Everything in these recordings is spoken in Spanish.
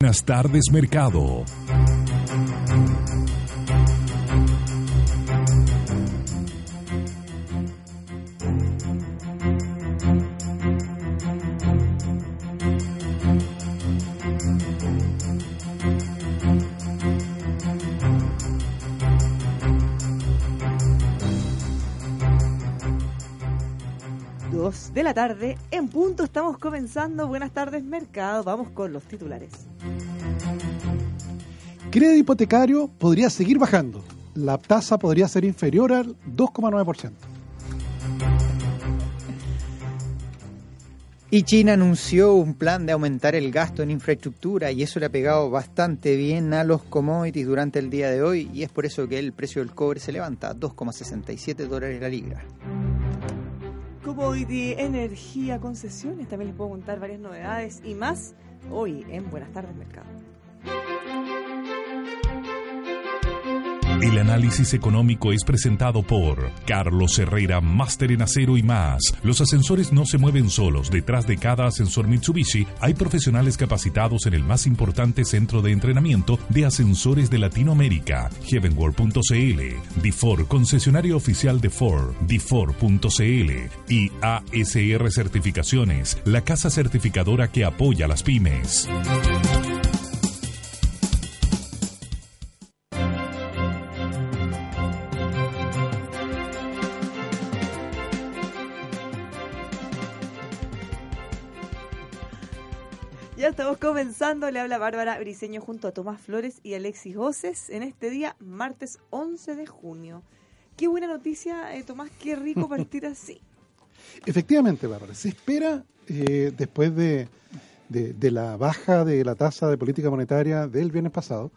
Buenas tardes, mercado. De la tarde. En punto estamos comenzando. Buenas tardes, mercado. Vamos con los titulares. Crédito hipotecario podría seguir bajando. La tasa podría ser inferior al 2,9%. Y China anunció un plan de aumentar el gasto en infraestructura y eso le ha pegado bastante bien a los commodities durante el día de hoy y es por eso que el precio del cobre se levanta a 2,67 dólares la libra. Commodity, energía, concesiones. También les puedo contar varias novedades y más hoy en Buenas tardes Mercado. El análisis económico es presentado por Carlos Herrera, Máster en Acero y más. Los ascensores no se mueven solos. Detrás de cada ascensor Mitsubishi hay profesionales capacitados en el más importante centro de entrenamiento de ascensores de Latinoamérica, heavenworld.cl, DIFOR, concesionario oficial de Ford, DIFOR.cl y ASR Certificaciones, la casa certificadora que apoya a las pymes. Comenzando. Le habla Bárbara Briseño junto a Tomás Flores y Alexis Goces en este día, martes 11 de junio. Qué buena noticia, eh, Tomás, qué rico partir así. Efectivamente, Bárbara, se espera eh, después de, de, la baja de la tasa de política monetaria del viernes pasado,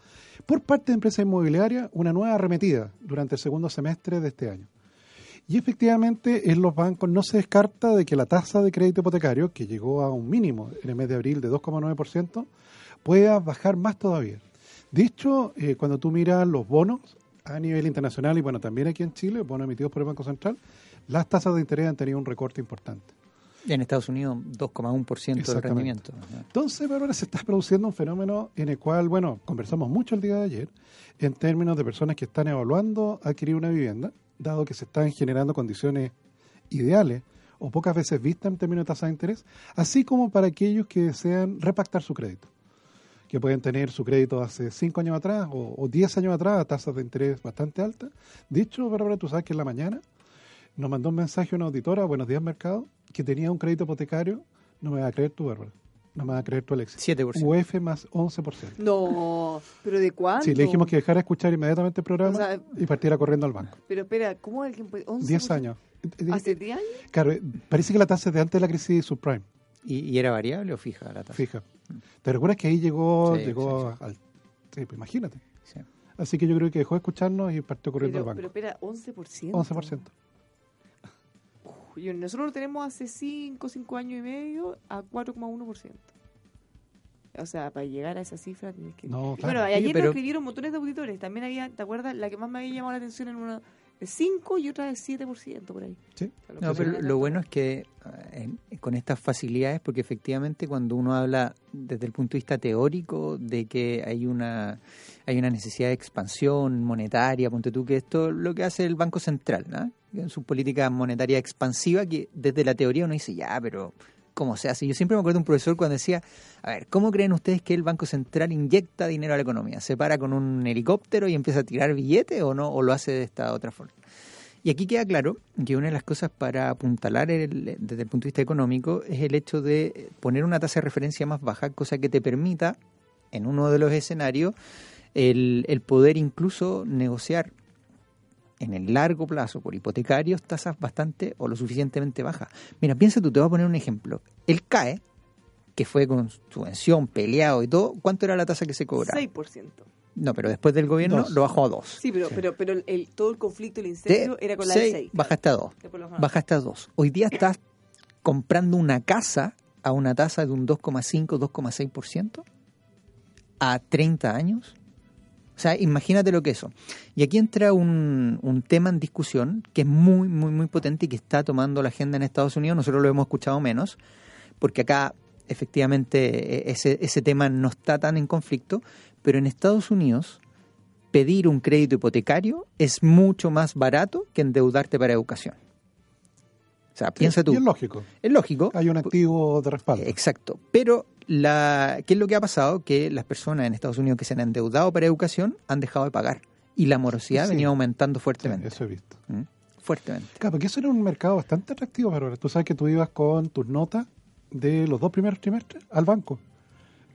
por parte de empresa inmobiliaria, una nueva arremetida durante el segundo semestre de este año. Y efectivamente en los bancos no se descarta de que la tasa de crédito hipotecario, que llegó a un mínimo en el mes de abril de 2,9%, pueda bajar más todavía. De hecho, eh, cuando tú miras los bonos a nivel internacional y bueno, también aquí en Chile, bonos emitidos por el Banco Central, las tasas de interés han tenido un recorte importante. En Estados Unidos, 2,1% de rendimiento. Entonces, ahora se está produciendo un fenómeno en el cual, bueno, conversamos mucho el día de ayer en términos de personas que están evaluando adquirir una vivienda dado que se están generando condiciones ideales o pocas veces vistas en términos de tasa de interés, así como para aquellos que desean repactar su crédito, que pueden tener su crédito hace 5 años atrás o 10 años atrás a tasas de interés bastante altas. Dicho, Bárbara, tú sabes que en la mañana nos mandó un mensaje una auditora, Buenos Días Mercado, que tenía un crédito hipotecario, no me vas a creer tú, Bárbara, no me vas a creer tú, Alexis. 7%. UF más 11%. No, ¿pero de cuánto? Sí, le dijimos que dejara escuchar inmediatamente el programa y partiera corriendo al banco. Pero espera, ¿cómo alguien puede...? 10 años. ¿Hace 10 años? Claro, parece que la tasa es de antes de la crisis subprime. ¿Y, ¿Y, era variable o fija la tasa? Fija. ¿Te recuerdas que ahí llegó, llegó al... Sí, pues imagínate. Así que yo creo que dejó de escucharnos y partió corriendo al banco. Pero espera, 11%. 11% nosotros lo tenemos hace 5, 5 años y medio a 4,1%. O sea, para llegar a esa cifra tienes que... No, Bueno, ayer pero... escribieron montones de auditores. También había, ¿te acuerdas? La que más me había llamado la atención en una de 5 y otra de 7% por ahí. Sí. No, pero lo bueno es que eh, con estas facilidades, porque efectivamente cuando uno habla desde el punto de vista teórico de que hay una hay una necesidad de expansión monetaria, ponte tú que esto lo que hace el Banco Central, ¿no? En su política monetaria expansiva, que desde la teoría uno dice, ya, pero ¿cómo se hace? Yo siempre me acuerdo de un profesor cuando decía, a ver, ¿cómo creen ustedes que el Banco Central inyecta dinero a la economía? ¿Se para con un helicóptero y empieza a tirar billetes o no? ¿O lo hace de esta otra forma? Y aquí queda claro que una de las cosas para apuntalar desde el punto de vista económico es el hecho de poner una tasa de referencia más baja, cosa que te permita, en uno de los escenarios, el, el poder incluso negociar en el largo plazo por hipotecarios tasas bastante o lo suficientemente bajas. Mira, piensa tú, te voy a poner un ejemplo. El CAE, que fue con subvención, peleado y todo, ¿cuánto era la tasa que se cobraba? 6%. No, pero después del gobierno Dos. lo bajó a 2. Sí, pero, pero, pero el, todo el conflicto, el incendio era con la de 6. Bajaste a 2. Después lo bajaron. Bajaste a 2. Hoy día estás comprando una casa a una tasa de un 2,5, 2,6% a 30 años. O sea, imagínate lo que es eso. Y aquí entra un, un tema en discusión que es muy, muy, muy potente y que está tomando la agenda en Estados Unidos. Nosotros lo hemos escuchado menos, porque acá efectivamente e- ese, ese tema no está tan en conflicto, pero en Estados Unidos pedir un crédito hipotecario es mucho más barato que endeudarte para educación. O sea, piensa tú. Y es lógico. Es lógico. Hay un activo de respaldo. Exacto. Pero la, ¿qué es lo que ha pasado? Que las personas en Estados Unidos que se han endeudado para educación han dejado de pagar. Y la morosidad Sí. venía aumentando Sí, fuertemente. eso he visto. ¿Mm? Fuertemente. Claro, porque eso era un mercado bastante atractivo, Bárbara. Tú sabes que tú ibas con tus notas de los dos primeros trimestres al banco.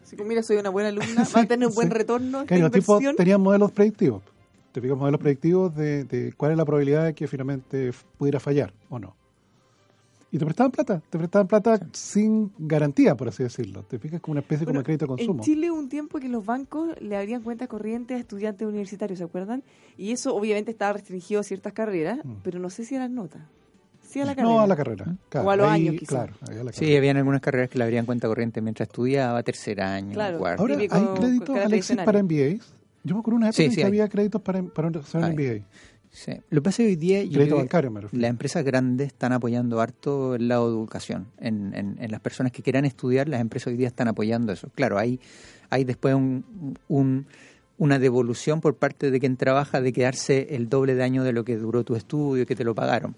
Así que mira, soy una buena alumna, va a tener un buen Sí. retorno Claro, los tipos tenían modelos predictivos. Te fijas modelos predictivos de, de cuál es la probabilidad de que finalmente pudiera fallar o no. Y te prestaban plata, te prestaban plata sin garantía, por así decirlo. Te fijas como una especie como Bueno, de crédito de consumo. En Chile hubo un tiempo que los bancos le abrían cuentas corrientes a estudiantes universitarios, ¿se acuerdan? Y eso obviamente estaba restringido a ciertas carreras, Mm. pero no sé si a las notas. Sí a la carrera. no a la carrera. claro, O a los ahí, años, quizá. Claro, ahí a la Sí, habían algunas carreras que le abrían cuenta corriente mientras estudiaba, tercer año, Claro. cuarto. Ahora, ¿hay créditos, Alexis, para MBAs? Yo me acuerdo una época Sí, en sí que hay. había créditos para, para hacer. MBA. Sí. Lo que pasa es que hoy día yo creo bancario, las empresas grandes están apoyando harto el lado de educación. En, en- en las personas que quieran estudiar, las empresas hoy día están apoyando eso. Claro, hay, hay después un, un- una devolución por parte de quien trabaja de quedarse el doble de año de lo que duró tu estudio, que te lo pagaron.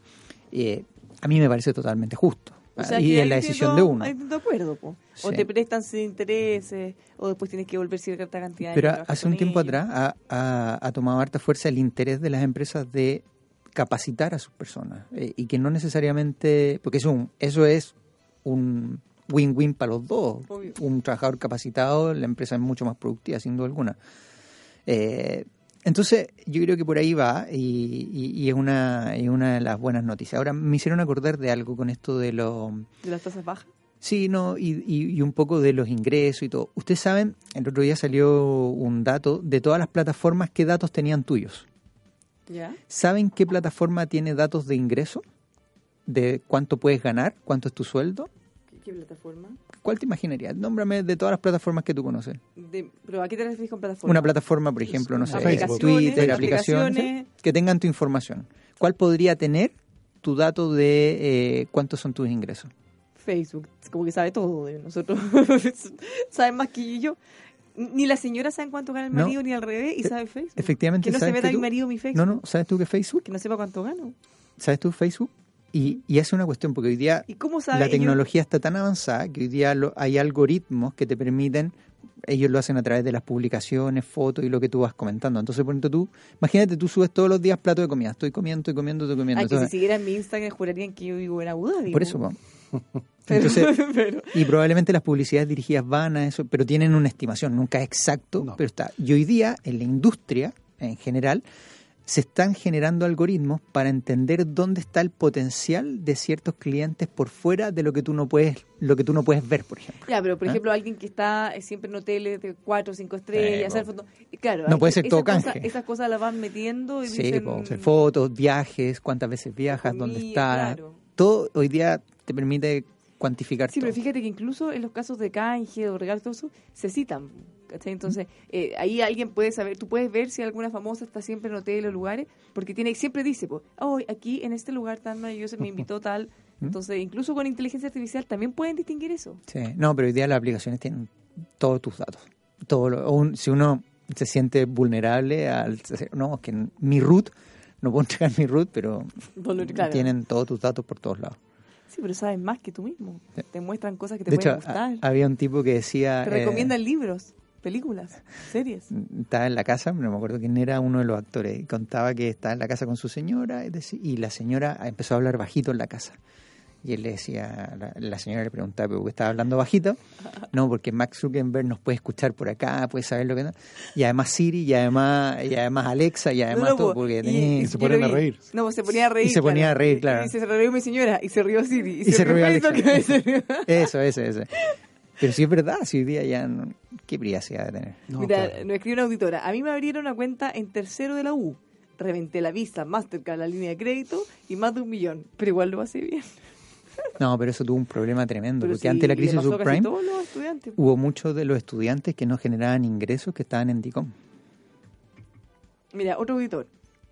Eh, a mí me parece totalmente justo. O sea, y es la decisión de uno. Hay distintos acuerdos, po. O te prestan sin intereses, o después tienes que volver cierta cantidad de Pero hace un tiempo ellos. atrás ha, ha- ha tomado harta fuerza el interés de las empresas de capacitar a sus personas eh, y que no necesariamente, porque eso, un- eso es un win-win para los dos. Obvio. Un trabajador capacitado, la empresa es mucho más productiva, sin duda alguna. Eh, entonces, yo creo que por ahí va y, y- y es, una, es una de las buenas noticias. Ahora, me hicieron acordar de algo con esto de los... De las tasas bajas. Sí, no, y, y- y un poco de los ingresos y todo. Ustedes saben, el otro día salió un dato de todas las plataformas, qué datos tenían tuyos. ¿Ya? ¿Saben qué plataforma tiene datos de ingreso? ¿De cuánto puedes ganar? ¿Cuánto es tu sueldo? ¿Qué, plataforma? ¿Cuál te imaginarías? Nómbrame de todas las plataformas que tú conoces. De, ¿Pero a qué te refieres con plataforma? Una plataforma, por ejemplo, no sé, Facebook. Twitter, Aplicaciones, aplicaciones, aplicaciones. que tengan tu información. ¿Cuál podría tener tu dato de eh, cuántos son tus ingresos? Facebook, como que sabe todo de nosotros. Saben más que yo. Ni la señora sabe cuánto gana el No. marido, ni al revés, y E- sabe Facebook. Efectivamente, Que no se ¿sabes meta mi marido mi Facebook. No, no, ¿sabes tú qué Facebook? Que no sepa cuánto gano. ¿Sabes tú Facebook? Y, y hace una cuestión, porque hoy día ¿Y cómo sabe? la ellos? tecnología está tan avanzada que hoy día lo- hay algoritmos que te permiten, ellos lo hacen a través de las publicaciones, fotos y lo que tú vas comentando. Entonces, por ejemplo, tú, imagínate, tú subes todos los días plato de comida, estoy comiendo, estoy comiendo, estoy comiendo. Ay, que si siguieran mi Instagram jurarían que yo vivo en Abu Dhabi. por eso, po. po. Pero- Entonces, pero- y probablemente las publicidades dirigidas van a eso, pero tienen una estimación, nunca es exacto, No. pero está. Y hoy día, en la industria, en general, se están generando algoritmos para entender dónde está el potencial de ciertos clientes por fuera de lo que tú no puedes, lo que tú no puedes ver, por ejemplo. Ya, pero por ¿Ah? ejemplo, alguien que está eh, siempre en hoteles de 4 o 5 estrellas, Eh, hacer fotos. Claro, No hay- puede ser esas todo cosas- canje. Esas cosas las van metiendo y Sí, dicen. po, fotos, viajes, cuántas veces viajas, comida, dónde estás. claro. Todo hoy día te permite cuantificar Sí, todo. pero fíjate que incluso en los casos de canje o todo eso, se citan. ¿cachai? Entonces, eh, ahí alguien puede saber, tú puedes ver si alguna famosa está siempre en hoteles o lugares, porque tiene siempre dice, pues, oh, aquí en este lugar tan maravilloso me invitó tal. Entonces, incluso con inteligencia artificial también pueden distinguir eso. Sí, no, pero hoy día las aplicaciones tienen todos tus datos. Todo lo- un- si uno se siente vulnerable al no, es que mi root no puedo entregar mi root, pero claro. tienen todos tus datos por todos lados. Sí, pero sabes más que tú mismo. Te muestran cosas que te de pueden hecho, gustar. a- había un tipo que decía te eh, recomiendan libros, películas, series. estaba en la casa, no me acuerdo quién era uno de los actores, y contaba que estaba en la casa con su señora, y la señora empezó a hablar bajito en la casa. Y él le decía, la, la señora le preguntaba, ¿pero qué estaba hablando bajito? No, porque Max Zuckerberg nos puede escuchar por acá, puede saber lo que no. Y además Siri, y además, y además Alexa, y además No, no, todo, po, porque y- tenía- Y se lo a reír. No, se ponía a reír. Y se ponía a reír, Y- claro. Y, se rió mi señora, y se rió Siri, y, Y se rió Alexa. se Eso, ese, ese. Pero sí es verdad, si hoy día ya... no- ¿Qué privacidad de tener? No, Mira, claro. nos escribe una auditora. A mí me abrieron una cuenta en tercero de la U. Reventé la Visa, Mastercard, la línea de crédito y más de un millón. Pero igual lo pasé bien. No, pero eso tuvo un problema tremendo, Pero porque sí, antes de la crisis subprime hubo muchos de los estudiantes que no generaban ingresos que estaban en DICOM. Mira, otro auditor.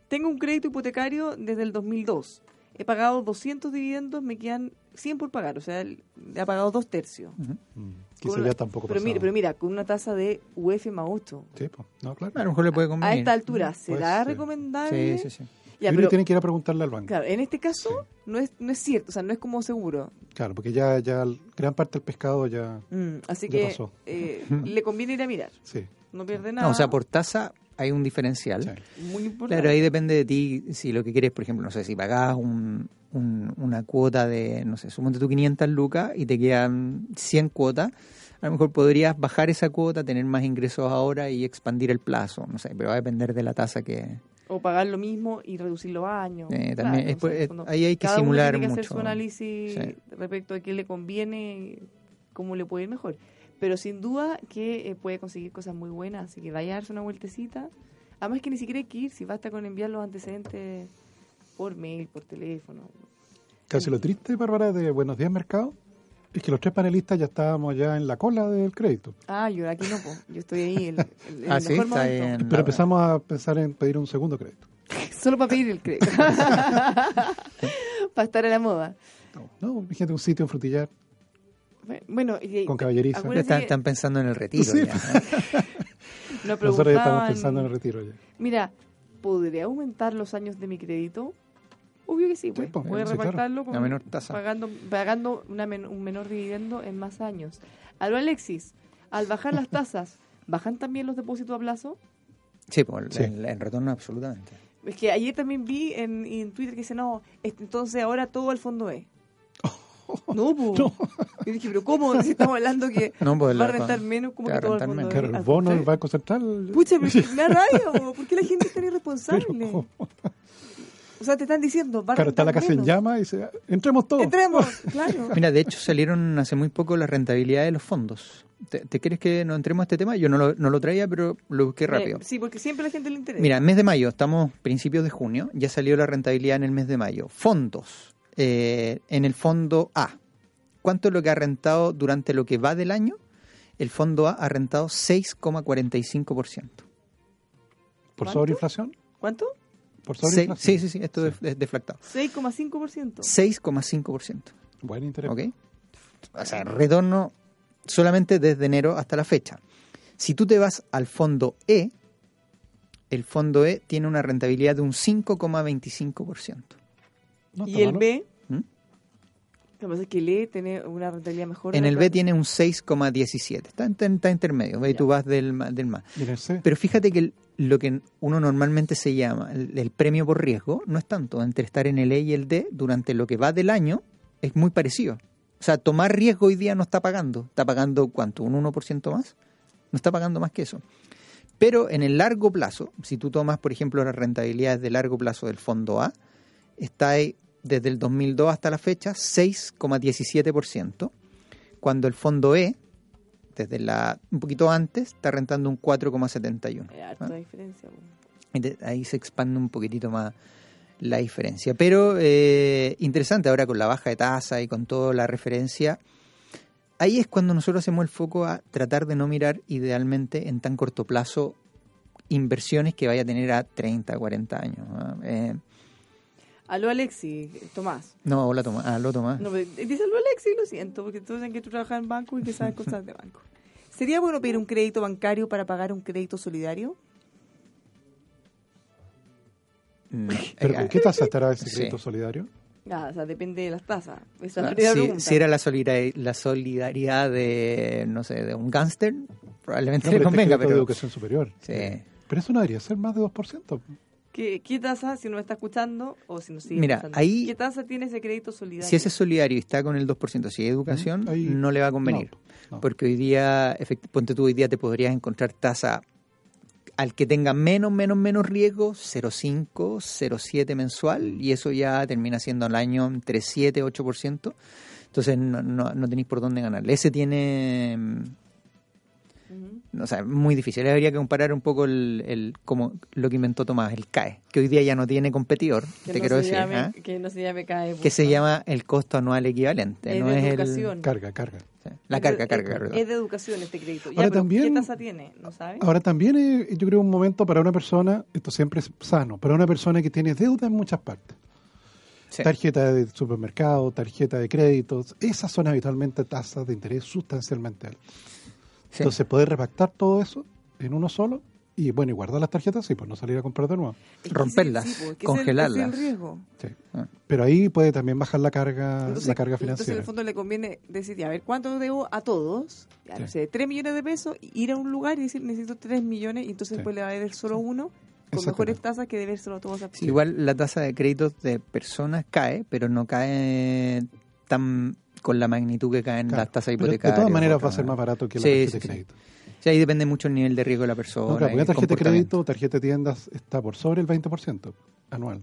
Tengo un crédito hipotecario desde el 2002. He pagado 200 dividendos, me quedan 100 por pagar. O sea, he pagado dos tercios. Mm, Quizás una- ya tampoco pero mira, pero mira, con una tasa de UF más 8. Sí, pues, no, claro. A lo mejor le puede A esta altura, ¿será ser. recomendable? Sí, sí, sí. Ya, pero, tienen que ir a preguntarle al banco. claro, en este caso no, es, no es cierto, o sea, no es como seguro. Claro, porque ya, ya gran parte del pescado ya. Mm, así Ya que pasó. eh, le conviene ir a mirar. Sí. No pierde nada. No, o sea, por tasa hay un diferencial. sí. Muy importante. Claro, ahí depende de ti si lo que quieres, por ejemplo, no sé, si pagás un, un- una cuota de, no sé, suponte tú 500 lucas y te quedan 100 cuotas, a lo mejor podrías bajar esa cuota, tener más ingresos ahora y expandir el plazo, no sé, pero va a depender de la tasa que... O pagar lo mismo y reducir los años. Eh, Claro, también es o sea, por- en el eh, fondo, ahí hay que cada uno tiene que hacer su análisis Sí. respecto a qué le conviene y cómo le puede ir mejor. Pero sin duda que eh, puede conseguir cosas muy buenas, así que vaya a darse una vueltecita. Además que ni siquiera hay que ir, si basta con enviar los antecedentes por mail, por teléfono. Casi lo triste, Bárbara, de Buenos Días Mercado, es que los tres panelistas ya estábamos ya en la cola del crédito. Ah, yo aquí no, po. yo estoy ahí en, en- en Ah, el sí, mejor está momento. en- Pero empezamos a pensar en pedir un segundo crédito. Solo para pedir el crédito. para estar a la moda. No, imagínate un sitio en Frutillar Bueno, y- con caballeriza. Están, pensando en el retiro Sí. ya, ¿no? nos Nosotros ya estamos pensando en el retiro ya. Mira, ¿podré aumentar los años de mi crédito? Obvio que sí, pues. pues, Voy a sí, claro. repartirlo con- A menor tasa. pagando, pagando una men- un menor dividendo en más años. Aló, Alexis, al bajar las tasas, ¿bajan también los depósitos a plazo? Sí, pues, Sí. En, en retorno absolutamente. Es que ayer también vi en, en Twitter que dice, no, entonces ahora todo el fondo E. No, pues. Yo dije, pero ¿cómo? Si estamos hablando que No, pues, va a rentar menos, como que todo el. E. Claro, el Al bono del. Banco Central. Pucha, pero me da rabia, ¿por qué la gente es tan irresponsable? Pero- O sea, te están diciendo, claro, está la casa en llama y dice, entremos todos. Entremos, claro. Mira, de hecho salieron hace muy poco las rentabilidades de los fondos. ¿Te, te quieres que nos entremos a este tema? Yo no lo, no lo traía, pero lo busqué rápido. Eh, sí, porque siempre a la gente le interesa. Mira, mes de mayo, estamos principios de junio, ya salió la rentabilidad en el mes de mayo. Fondos, eh, en el fondo A. ¿Cuánto es lo que ha rentado durante lo que va del año? El fondo A ha rentado 6,45%. ¿Por ¿Cuánto? sobreinflación? ¿Cuánto? ¿Por Seis- sobreinflación? Sí, sí, sí, esto es- es deflactado. 6,5%. 6,5%. Buen interés. ¿Ok? O sea, retorno solamente desde enero hasta la fecha. Si tú te vas al fondo E, el fondo E tiene una rentabilidad de un 5,25%. No ¿Y el malo. B? Lo que pasa es que el E tiene una rentabilidad mejor. En el B tiene un 6,17. Está, en- está intermedio. Ahí tú vas del, ma- del más. Pero fíjate que el- lo que uno normalmente se llama el, el premio por riesgo no es tanto. Entre estar en el E y el D durante lo que va del año es muy parecido. O sea, tomar riesgo hoy día no está pagando. ¿Está pagando cuánto? ¿Un 1% más? No está pagando más que eso. Pero en el largo plazo, si tú tomas, por ejemplo, las rentabilidades de largo plazo del fondo A, está ahí desde el 2002 hasta la fecha 6,17%, cuando el fondo E, desde la un poquito antes, está rentando un 4,71%. Es harta diferencia. po. Y de- Ahí se expande un poquitito más la diferencia. Pero eh, interesante ahora con la baja de tasa y con toda la referencia. Ahí es cuando nosotros hacemos el foco a tratar de no mirar idealmente en tan corto plazo inversiones que vaya a tener a 30, 40 años. ¿ah? Eh, Aló, Alexi, Tomás. no, la toma, ah, lo toma. No, pero dice aló, Alexi, lo siento, porque todos dicen que tú trabajas en banco y que sabes cosas de banco. ¿Sería bueno pedir un crédito bancario para pagar un crédito solidario? Mm, ¿Pero con qué tasa estará ese sí. crédito solidario? Ah, o sea, depende de las tasas. Esa es la ah, si, era la solidaridad, la solidaridad de, no sé, de un gángster, probablemente No, le pero este es convenga, crédito de pero... educación superior. Sí. Pero eso no debería ser más de 2%. ¿Qué, qué tasa, si no me está escuchando o si no sigue Mira, escuchando, ahí- ¿qué tasa tiene ese crédito solidario? Si ese es solidario y está con el 2%, si es educación, Mm, ahí- no le va a convenir. No, no. Porque hoy día, efect- ponte tú, hoy día te podrías encontrar tasa al que tenga menos, menos, menos riesgo, 0,5, 0,7 mensual, y eso ya termina siendo al año entre 7 y 8%. Entonces no, no, no tenéis por dónde ganarle. Ese tiene... O sea, muy difícil. Habría que comparar un poco el, el como lo que inventó Tomás, el CAE, que hoy día ya no tiene competidor, Que te no quiero se decir, llame, ¿ah? Que no se llame CAE. que se llama el costo anual equivalente, Es no de es el... educación. Carga, carga. sí, La Es de- carga, es- carga. Es de educación este crédito. Ahora también- ¿Qué tasa tiene? ¿No sabes? Ahora también es, yo creo, un momento para una persona, esto siempre es sano, para una persona que tiene deuda en muchas partes. Sí. Tarjeta de supermercado, tarjeta de créditos, esas son habitualmente tasas de interés sustancialmente altas. Sí. Entonces, poder repactar todo eso en uno solo y, bueno, y guardar las tarjetas, sí, pues no salir a comprar de nuevo. Es que romperlas, ese- pues, que ese es el- congelarlas. es el riesgo. Sí. Ah. Pero ahí puede también bajar la carga, Entonces, la carga entonces, en financiera. el fondo le conviene decir, ya, a ver, ¿cuánto debo a todos? Ya, no Sí. sé, 3 millones de pesos, ir a un lugar y decir, necesito 3 millones, y entonces Sí. después le va a deber solo uno, con mejores tasas que debérselo a todos a Sí, igual la tasa de créditos de personas cae, pero no cae tan con la magnitud que caen Claro. las tasas hipotecarias. De todas maneras va a ser más barato que la Sí, tarjeta sí, de sí. crédito. Sí, ahí depende mucho el nivel de riesgo de la persona. No, claro, y porque una tarjeta de crédito, tarjeta de tiendas está por sobre el 20% anual.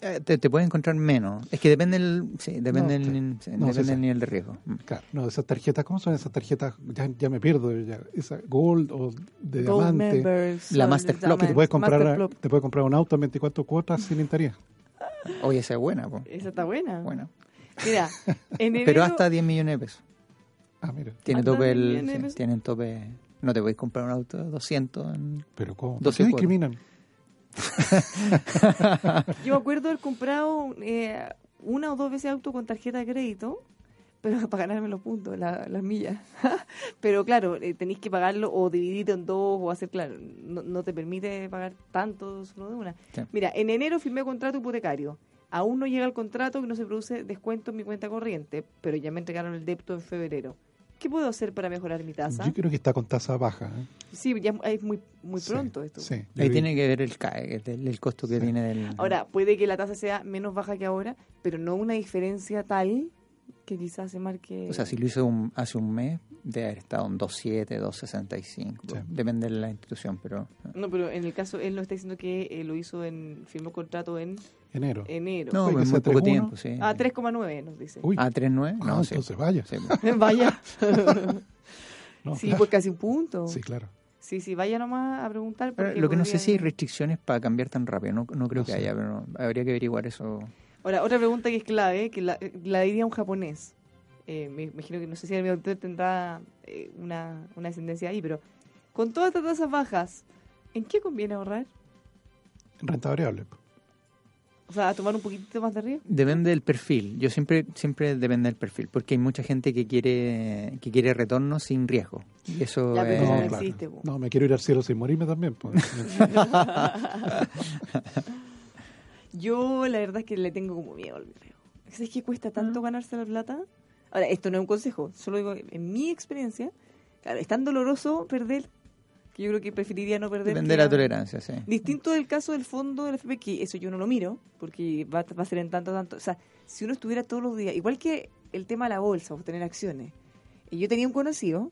Eh, te, te puede encontrar menos. Es que depende el, sí, depende No, el, sí. sí, No, depende sí, el sí. nivel de riesgo. Mm. Claro, no, esas tarjetas, ¿cómo son esas tarjetas? Ya, ya me pierdo, ya, esa Gold o de Gold diamante. members, La son Master de Club, Que te puedes comprar, te puedes comprar un auto en 24 cuotas sin interés. Oye, esa es buena, po. Esa está buena. Buena. Mira, en enero, Pero hasta 10 millones de pesos. Ah, mira, Tiene Hasta tope 10 el, tienen tope. No te podéis comprar un auto de 200 en- pero ¿cómo? ¿Por 12 qué cuotas. discriminan? yo me acuerdo haber comprado eh, una o dos veces auto con tarjeta de crédito, pero para ganarme los puntos, la- las millas. pero claro, eh, tenéis que pagarlo o dividirlo en dos o hacer, claro, no, no te permite pagar tanto solo de una. Sí. Mira, en enero firmé contrato hipotecario. Aún no llega el contrato que no se produce descuento en mi cuenta corriente, pero ya me entregaron el débito en febrero. ¿Qué puedo hacer para mejorar mi tasa? Yo creo que está con tasa baja. ¿eh? Sí, ya es muy, muy Sí, pronto esto. Sí, yo Ahí vi- tiene que ver el el, el costo que Sí. tiene del... Ahora, puede que la tasa sea menos baja que ahora, pero no una diferencia tal que quizás se marque... O sea, si lo hizo un- hace un mes, debe haber estado en 2.7, 2.65. Sí. Depende de la institución, pero... No, pero en el caso, él no está diciendo que eh, lo hizo en... firmó contrato en enero. enero. No, en muy poco 3.1. tiempo, sí. Ah, 3,9 nos dice. Uy, Ah, 3.9? ah, No, sí. entonces vaya. Sí. Vaya. No, sí, claro. pues casi un punto. Sí, claro. Sí, sí, vaya nomás a preguntar. Lo que no sé si hay restricciones para cambiar tan rápido. No, no creo No que sé. haya, pero habría que averiguar eso. Ahora, otra pregunta que es clave, que la, la diría un japonés. Eh, me imagino que no sé si el autor tendrá eh, una, una descendencia ahí, pero con todas estas tasas bajas, ¿en qué conviene ahorrar? Renta variable. O sea, a tomar un poquitito más de riesgo. Depende del perfil. Yo siempre siempre depende del perfil, porque hay mucha gente que quiere que quiere retorno sin riesgo. Y eso Ya, es- No, no claro. existe. No, me quiero ir al cielo sin morirme también. pues. Yo la verdad es que le tengo como miedo al riesgo. ¿Sabes que cuesta tanto ganarse la plata? Ahora, esto no es un consejo, solo digo, en mi experiencia, claro, es tan doloroso perder que yo creo que preferiría no perder. depende de la tolerancia, sí. Distinto del caso del fondo del FP, que eso yo no lo miro, porque va, va a ser en tanto, tanto. O sea, si uno estuviera todos los días, igual que el tema de la bolsa, o tener acciones. Y yo tenía un conocido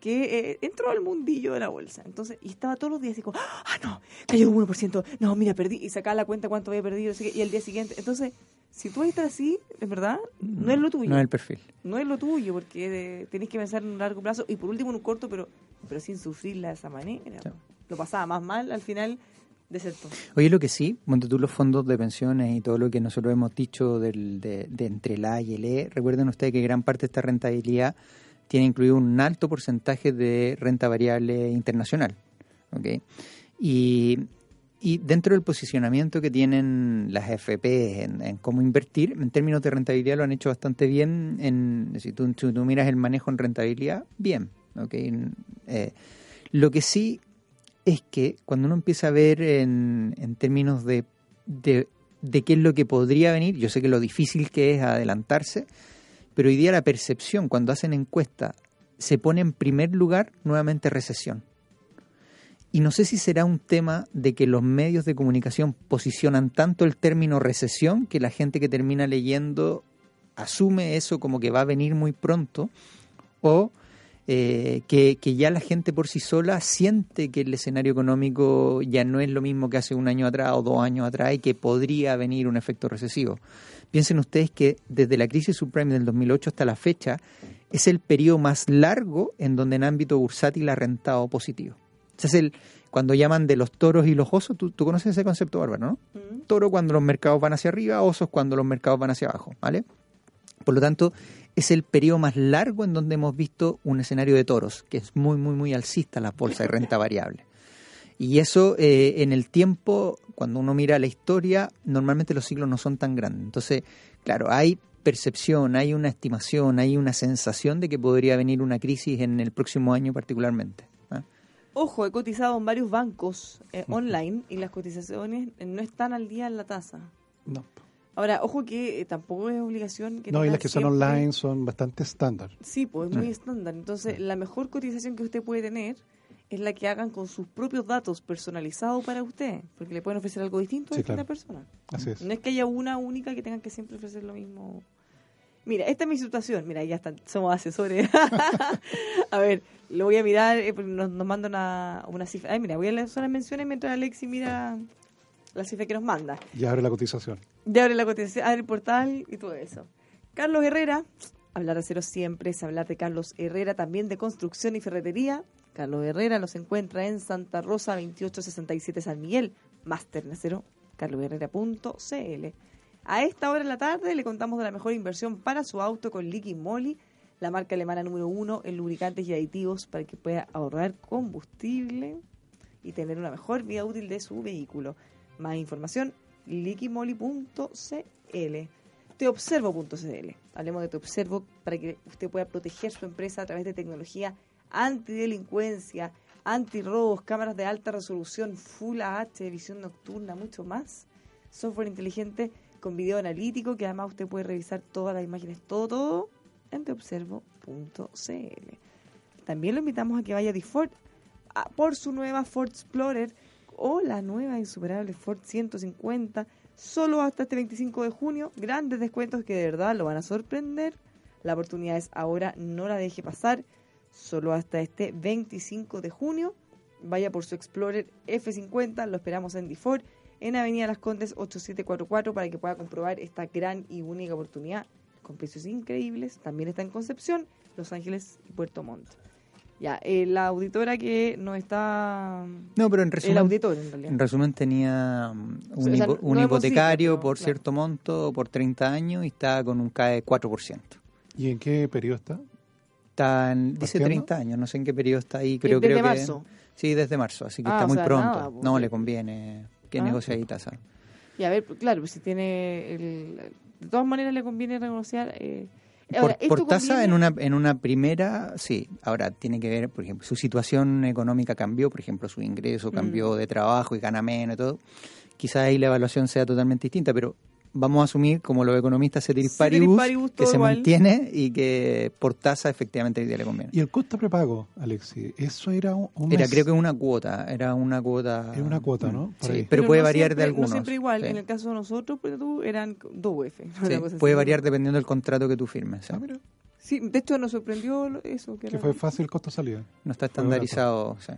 que eh, entró al mundillo de la bolsa. Entonces, y estaba todos los días como, ah, no, cayó un 1%, no, mira, perdí, y sacaba la cuenta cuánto había perdido, y al día siguiente. Entonces, si tú estás así, es verdad, no es lo tuyo. No es el perfil. No es lo tuyo, porque tenés que pensar en un largo plazo y por último en un corto, pero pero sin sufrirla de esa manera. Sí. Lo pasaba más mal al final de ser todo. Oye, lo que sí, monte tú los fondos de pensiones y todo lo que nosotros hemos dicho del, de, de entre el A y el E, recuerden ustedes que gran parte de esta rentabilidad tiene incluido un alto porcentaje de renta variable internacional. ¿ok? Y, y dentro del posicionamiento que tienen las FP en, cómo invertir, en términos de rentabilidad lo han hecho bastante bien. En, si, tú, miras el manejo en rentabilidad, bien. ¿ok? Eh, lo que sí es que cuando uno empieza a ver en, en términos de, de, de qué es lo que podría venir, yo sé que lo difícil que es adelantarse, pero hoy día la percepción cuando hacen encuesta se pone en primer lugar nuevamente recesión. Y no sé si será un tema de que los medios de comunicación posicionan tanto el término recesión que la gente que termina leyendo asume eso como que va a venir muy pronto, o eh, que, que ya la gente por sí sola siente que el escenario económico ya no es lo mismo que hace un año atrás o dos años atrás y que podría venir un efecto recesivo. Piensen ustedes que desde la crisis subprime del 2008 hasta la fecha es el periodo más largo en donde en ámbito bursátil ha rentado positivo. Ese es el, cuando llaman de los toros y los osos, tú, tú conoces ese concepto, Bárbara, ¿no? Mm. Toro cuando los mercados van hacia arriba, osos cuando los mercados van hacia abajo, ¿vale? Por lo tanto, es el periodo más largo en donde hemos visto un escenario de toros, que es muy, muy, muy alcista la bolsa de renta variable. Y eso eh, en el tiempo, cuando uno mira la historia, normalmente los ciclos no son tan grandes. Entonces, claro, hay percepción, hay una estimación, hay una sensación de que podría venir una crisis en el próximo año particularmente. Ojo, he cotizado en varios bancos eh, online y las cotizaciones eh, no están al día en la tasa. No, Ahora, ojo que eh, tampoco es obligación que no y las que son online son bastante estándar. Sí, pues es muy estándar. Entonces, la mejor cotización que usted puede tener es la que hagan con sus propios datos personalizados para usted, porque le pueden ofrecer algo distinto a Sí, distintas claro. personas. Así es. No es que haya una única que tengan que siempre ofrecer lo mismo. Mira, esta es mi situación. Mira, ya están, somos asesores. a ver, lo voy a mirar, eh, nos, nos manda una, una cifra. Ay, mira, voy a leer las menciones mientras Alexi mira la cifra que nos manda. Y abre la cotización. Ya abre la cotización, abre el portal y todo eso. Carlos Herrera, hablar de acero siempre es hablar de Carlos Herrera, también de construcción y ferretería. Carlos Herrera los encuentra en Santa Rosa 2867 San Miguel, máster en acero, carlosherrera.cl. A esta hora de la tarde le contamos de la mejor inversión para su auto con Liqui Moly, la marca alemana número uno en lubricantes y aditivos para que pueda ahorrar combustible y tener una mejor vida útil de su vehículo. Más información, liquimoli.cl. Teobservo.cl. Hablemos de Teobservo para que usted pueda proteger su empresa a través de tecnología antidelincuencia, antirrobos, cámaras de alta resolución, Full HD, visión nocturna, mucho más. Software inteligente con video analítico que además usted puede revisar todas las imágenes, todo, todo en teobservo.cl. También lo invitamos a que vaya a Ford a- por su nueva Ford Explorer o la nueva insuperable Ford 150 solo hasta este 25 de junio. Grandes descuentos que de verdad lo van a sorprender. La oportunidad es ahora, no la deje pasar. Solo hasta este 25 de junio. Vaya por su Explorer F50. Lo esperamos en Ford en Avenida Las Condes 8744 para que pueda comprobar esta gran y única oportunidad con precios increíbles. También está en Concepción, Los Ángeles y Puerto Montt. Ya, eh, la auditora que no está... No, pero en El resumen, auditor, en realidad. en resumen tenía um, un, O sea, hipo- no un hemos hipotecario por claro. cierto monto por 30 años y está con un CAE 4%. ¿Y en qué periodo está? Está en, dice ¿Partiendo? 30 años, no sé en qué periodo está ahí, creo, desde creo que marzo. Sí, desde marzo, así que Ah, está o muy sea, pronto. nada, pues, no, le conviene que Ah. negocie ahí tasa. Y a ver, claro, pues si tiene... El, de todas maneras le conviene renegociar... Eh, ahora, por, tasa conviene- en una en una primera sí ahora tiene que ver por ejemplo su situación económica cambió por ejemplo su ingreso cambió Mm. de trabajo y gana menos y todo quizás ahí la evaluación sea totalmente distinta pero vamos a asumir como los economistas ceteris paribus, paribus, que se igual. mantiene y que por tasa efectivamente hoy día le conviene ¿Y el costo prepago, Alexi? ¿Eso era un, era mes? creo que una cuota era una cuota Era una cuota, ¿no? Por sí ahí. pero, puede no variar siempre- de algunos No siempre igual. sí. En el caso de nosotros, pero tú, eran dos UF. Sí, puede así. variar dependiendo del contrato que tú firmes sí. Ah, mira, Sí, de hecho nos sorprendió eso. Que, que era- fue fácil el costo salida. no está estandarizado sí.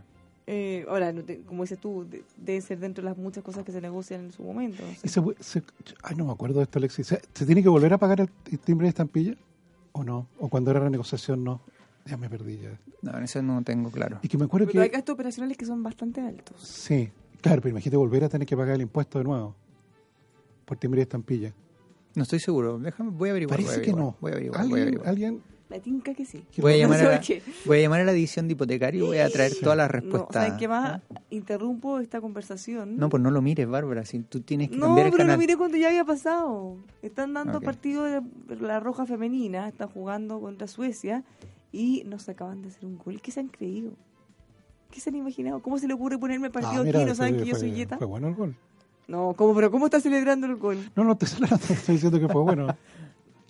Eh, ahora, no te- como dices tú, de- debe ser dentro de las muchas cosas que se negocian en su momento. ¿Y se, ay, no me acuerdo de esto, Alexi. ¿Se, se tiene que volver a pagar el, timbre de estampilla? ¿O no? ¿O cuando era renegociación no? Ya me perdí ya. no en eso no tengo claro Y que me acuerdo Pero hay que... gastos operacionales que son bastante altos. Sí, claro, pero imagínate volver a tener que pagar el impuesto de nuevo. Por timbre de estampilla. No estoy seguro. Déjame, voy a averiguar. voy a Parece que no. Voy a averiguar. ¿Alguien, voy a averiguar. alguien La tinca que sí. Voy a llamar a la, ¿Sabes voy a llamar a la división de hipotecario y voy a traer todas las No, respuestas. ¿saben qué más? Interrumpo esta conversación. No, pues no lo mires, Bárbara. Si tú tienes que No, cambiar el pero canal. lo miré cuando ya había pasado. Están dando Ok. partido de la Roja Femenina, están jugando contra Suecia y nos acaban de hacer un gol. ¿Qué se han creído? ¿Qué se han imaginado? ¿Cómo se le ocurre ponerme el partido Ah, mira, aquí y no saben fue- que yo soy Yeta? Fue bueno el gol. No, ¿cómo, pero ¿cómo está celebrando el gol? No, no, te estoy diciendo que fue bueno.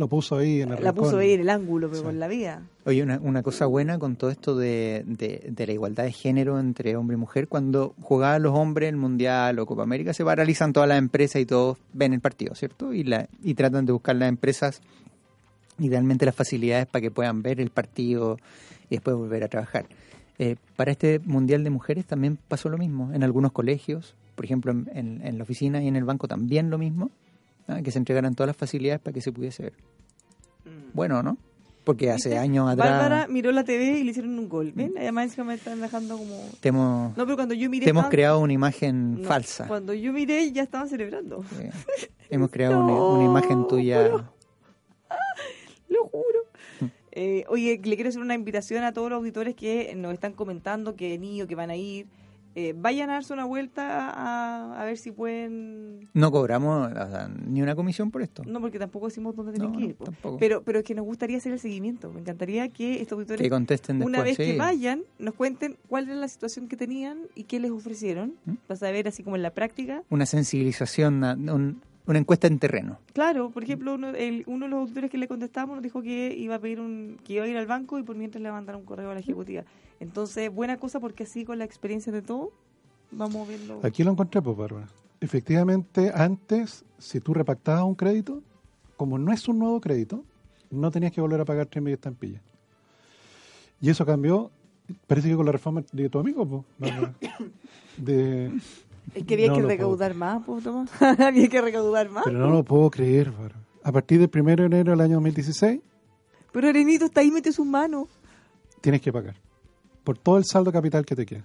Lo puso ahí en el La puso ahí en el ángulo, pero Sí. con la vida. Oye, una, una cosa buena con todo esto de, de, de la igualdad de género entre hombre y mujer, cuando jugaban los hombres el Mundial o Copa América, se paralizan todas las empresas y todos ven el partido, ¿cierto? Y, la, y tratan de buscar las empresas idealmente las facilidades para que puedan ver el partido y después volver a trabajar. Eh, para este Mundial de Mujeres también pasó lo mismo. En algunos colegios, por ejemplo, en, en- en la oficina y en el banco también lo mismo, ¿ah? que se entregaran todas las facilidades para que se pudiese ver. Bueno, ¿no? Porque hace años atrás Bárbara miró la TV y le hicieron un gol. ¿Ven? Además encima me están dejando como... No, pero cuando yo miré... te hemos estaban- creado una imagen No, falsa. Cuando yo miré ya estaban celebrando. Hemos creado una, No, una imagen tuya. Lo juro. Eh, oye, le quiero hacer una invitación a todos los auditores que nos están comentando que han ido, que van a ir. Eh, vayan a darse una vuelta a, a ver si pueden... No cobramos o sea, ni una comisión por esto. No, porque tampoco decimos dónde tienen No, que ir. Pero, pero es que nos gustaría hacer el seguimiento. Me encantaría que estos auditores, que contesten después. una vez sí. que vayan, nos cuenten cuál era la situación que tenían y qué les ofrecieron. ¿Mm? Vas a ver así como en la práctica. Una sensibilización, una, un- una encuesta en terreno. Claro, por ejemplo, uno, el- uno de los auditores que le contestamos nos dijo que iba a pedir un, que iba a ir al banco y por mientras le mandaron un correo a la ejecutiva. Entonces, buena cosa porque así con la experiencia de todo, vamos viendo. Aquí lo encontré, pues, Bárbara. Efectivamente, antes, si tú repactabas un crédito, como no es un nuevo crédito, no tenías que volver a pagar tres media estampillas. Y eso cambió, parece que con la reforma de tu amigo, pues. De, Es que había no que puedo recaudar más, pues, Tomás. había que recaudar más. pero no lo puedo creer, Bárbara. A partir del 1 de enero del año 2016, Pero Arenito está ahí, mete sus manos. tienes que pagar. Por todo el saldo capital que te queda.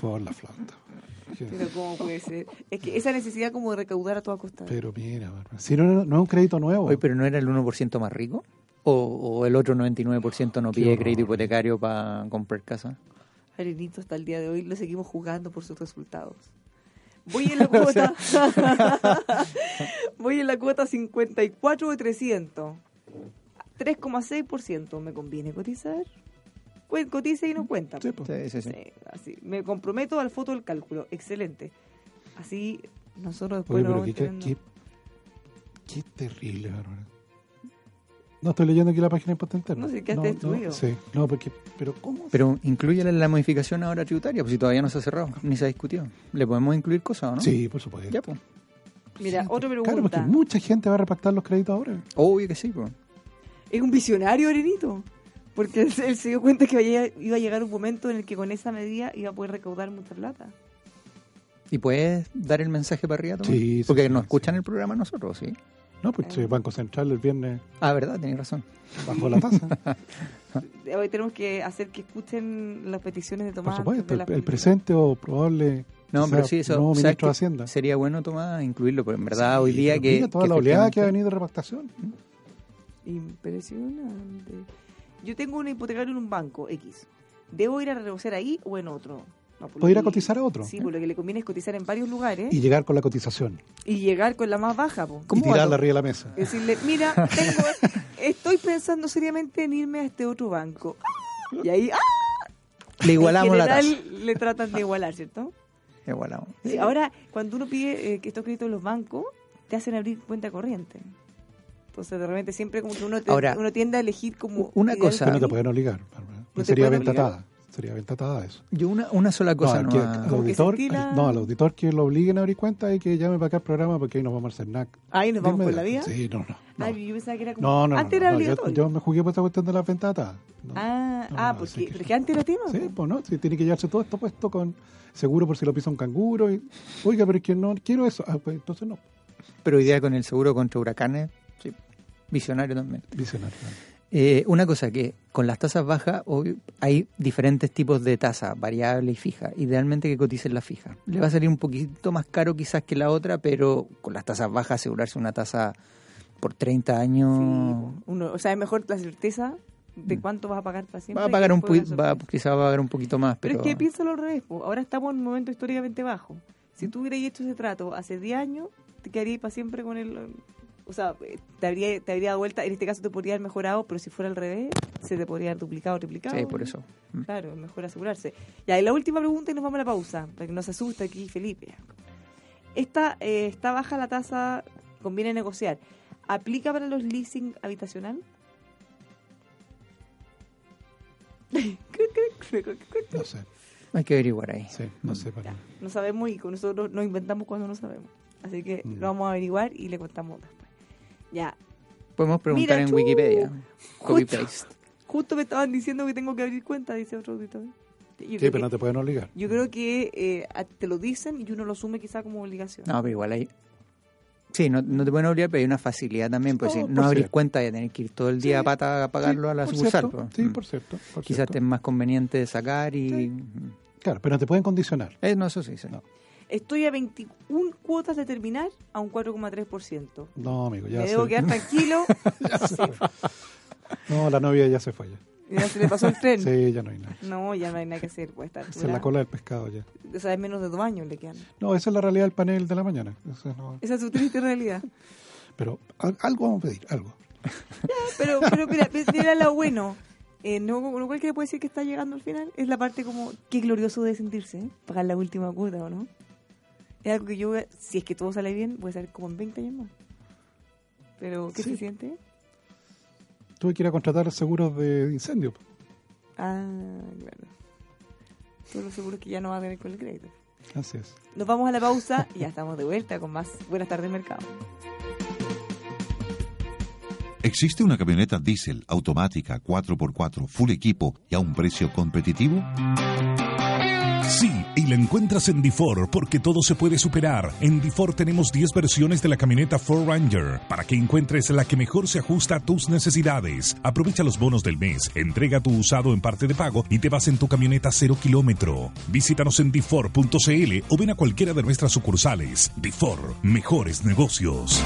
Por la flauta. Pero ¿cómo puede ser? Es que esa necesidad como de recaudar a toda costa. Pero mira, Bárbara. Si no, no es un crédito nuevo. Oye, pero ¿no era el 1% más rico? ¿O, o el otro 99% no pide crédito hipotecario para comprar casa? Arenito hasta el día de hoy lo seguimos jugando por sus resultados. Voy en la cuota. Voy en la cuota 54 de 300. 3,6%. ¿Me conviene cotizar? Pues cotiza y no cuenta. Sí, pues. Sí, sí, sí. Sí, así. Me comprometo al foto del cálculo. Excelente. Así nosotros Oye, después nos pero vamos qué, qué, qué- qué terrible, Bárbara. No, estoy leyendo aquí la página interno. No, sí, quedaste destruido. Sí, no, porque, pero ¿cómo? Pero incluye la modificación ahora tributaria, pues si todavía no se ha cerrado, ni se ha discutido. ¿Le podemos incluir cosas o no? Sí, por supuesto. Ya, pues. Mira, otra Claro, pregunta. porque mucha gente va a repactar los créditos ahora. Obvio que sí, pues. Es un visionario, Arenito. Porque él, él se dio cuenta que iba a- iba a llegar un momento en el que con esa medida iba a poder recaudar mucha plata. ¿Y puedes dar el mensaje para arriba, Tomás? Sí, sí, Porque sí, nos sí. escuchan el programa nosotros, ¿sí? No, pues Ah. el Banco Central el viernes Ah, verdad, tenés razón. bajó la tasa. Hoy tenemos que hacer que escuchen las peticiones de por Tomás. supuesto, de el, presente o probable No, pero sí, eso. nuevo ¿sabes ministro de Hacienda. Sería bueno, Tomás, incluirlo, pero en verdad hoy día que. mira toda que la oleada que ha venido de repactación. Impresionante. Yo tengo un hipotecario en un banco X. ¿Debo ir a renegociar ahí o en otro? No, O ir a cotizar a otro. Sí, por lo que le conviene es cotizar en varios lugares Y y, llegar con la cotización. llegar con la más baja. po. Y ¿Cómo tirarla va? arriba de la mesa. Decirle, mira, tengo, estoy pensando seriamente en irme a este otro banco. Y ahí, ¡ah! Le igualamos la tasa. le tratan de igualar, ¿cierto? Igualamos. Sí, ahora, cuando uno pide eh, que estos créditos en los bancos, te hacen abrir cuenta corriente. Entonces, de repente, siempre como que uno, te- Ahora, uno tiende a elegir como... una cosa- Pero no te pueden obligar. ¿No te sería pueden venta obligar? atada. Sería venta atada eso. Yo una, una sola cosa no, no, que- al que auditor, al- no, al auditor que lo obliguen a abrir cuenta y que llame para acá al programa porque ahí nos vamos al CERNAC. Ahí nos vamos por la vida. inmediato. Sí, no, no. No, Ay, yo pensaba que era como... no, no, antes no, era no, yo, yo me jugué por esta cuestión de las. No. Ah, No, ah no, porque, sí que- pero que antes era tema. Sí, pues no, sí, tiene que llevarse todo esto puesto con seguro por si lo pisa un canguro. Y, Oiga, pero es que no quiero eso. Ah, pues entonces no. Pero hoy día con el seguro contra huracanes, visionario también. Visionario. Eh, una cosa que con las tasas bajas hoy hay diferentes tipos de tasa, variable y fija. Idealmente que coticen la fija. Le va a salir un poquito más caro quizás que la otra, pero con las tasas bajas asegurarse una tasa por 30 años Sí, uno, o sea, es mejor la certeza de cuánto vas a pagar para siempre. Mm. va a pagar un va, quizás va a pagar un poquito más, Pero, pero, es que piénsalo al revés. po. Ahora estamos en un momento históricamente bajo. Si tú hubieras hecho ese trato hace 10 años, te quedarías para siempre con el... O sea, eh, te habría, te habría dado vuelta. En este caso te podría haber mejorado, pero si fuera al revés, se te podría haber duplicado o triplicado. sí, por eso. Mm. Claro, es mejor asegurarse. Ya, y la última pregunta y nos vamos a la pausa, para que no se asuste aquí Felipe. Esta, eh, está baja la tasa, conviene negociar. ¿Aplica para los leasing habitacional? No sé. Hay que averiguar ahí. Sí, no sé. Para... No sabemos y con nosotros nos inventamos cuando no sabemos. Así que Mm. lo vamos a averiguar y le contamos después. Ya. Podemos preguntar Mira, en. Wikipedia. Copy Justo. paste. Justo me estaban diciendo que tengo que abrir cuenta, dice otro auditor. Yo, Sí, creo pero no que, te pueden obligar. yo creo que eh, te lo dicen y uno lo asume quizá como obligación. No, pero igual hay. Sí, no, no te pueden obligar, pero hay una facilidad también. Pues No, si por no abrís cuenta de tener que ir todo el día a pata a pagarlo Sí, a la sucursal. cierto, pues. Sí, Mm. por cierto. por Quizás cierto. te es más conveniente de sacar y. Sí. Claro, pero no te pueden condicionar. Eh, no, eso sí. sí. No. Estoy a 21 cuotas de terminar a un 4,3%. No, amigo, ya Me debo quedar tranquilo. Sí, No, la novia ya se fue ya. ya se le pasó el tren. Sí, ya no hay nada. No, ya no hay nada que hacer. Pues, Esa es la cola del pescado ya. O sea, es menos de dos años le quedan. No, esa es la realidad del panel de la mañana. Esa no- Esa es su triste realidad. Pero al- algo vamos a pedir, algo. Pero, pero mira, mira lo bueno. Eh, no, no cualquiera puede decir que está llegando al final. Es la parte como, qué glorioso de sentirse, ¿eh? Pagar la última cuota, ¿o no? Es algo que yo, voy a- si es que todo sale bien, voy a salir como en 20 años más. Pero, ¿qué Sí. se siente? Tuve que ir a contratar seguros de incendio. Ah, claro. Todos los seguros que ya no va a tener con el crédito. Así es. Nos vamos a la pausa y ya estamos de vuelta con más Buenas tardes, Mercado. ¿Existe una camioneta diésel automática 4x4 full equipo y a un precio competitivo? Sí, y la encuentras en Difor porque todo se puede superar. En Difor tenemos 10 versiones de la camioneta Ford Ranger para que encuentres la que mejor se ajusta a tus necesidades. Aprovecha los bonos del mes, entrega tu usado en parte de pago y te vas en tu camioneta cero kilómetro. Visítanos en Difor.cl o ven a cualquiera de nuestras sucursales. Difor, mejores negocios.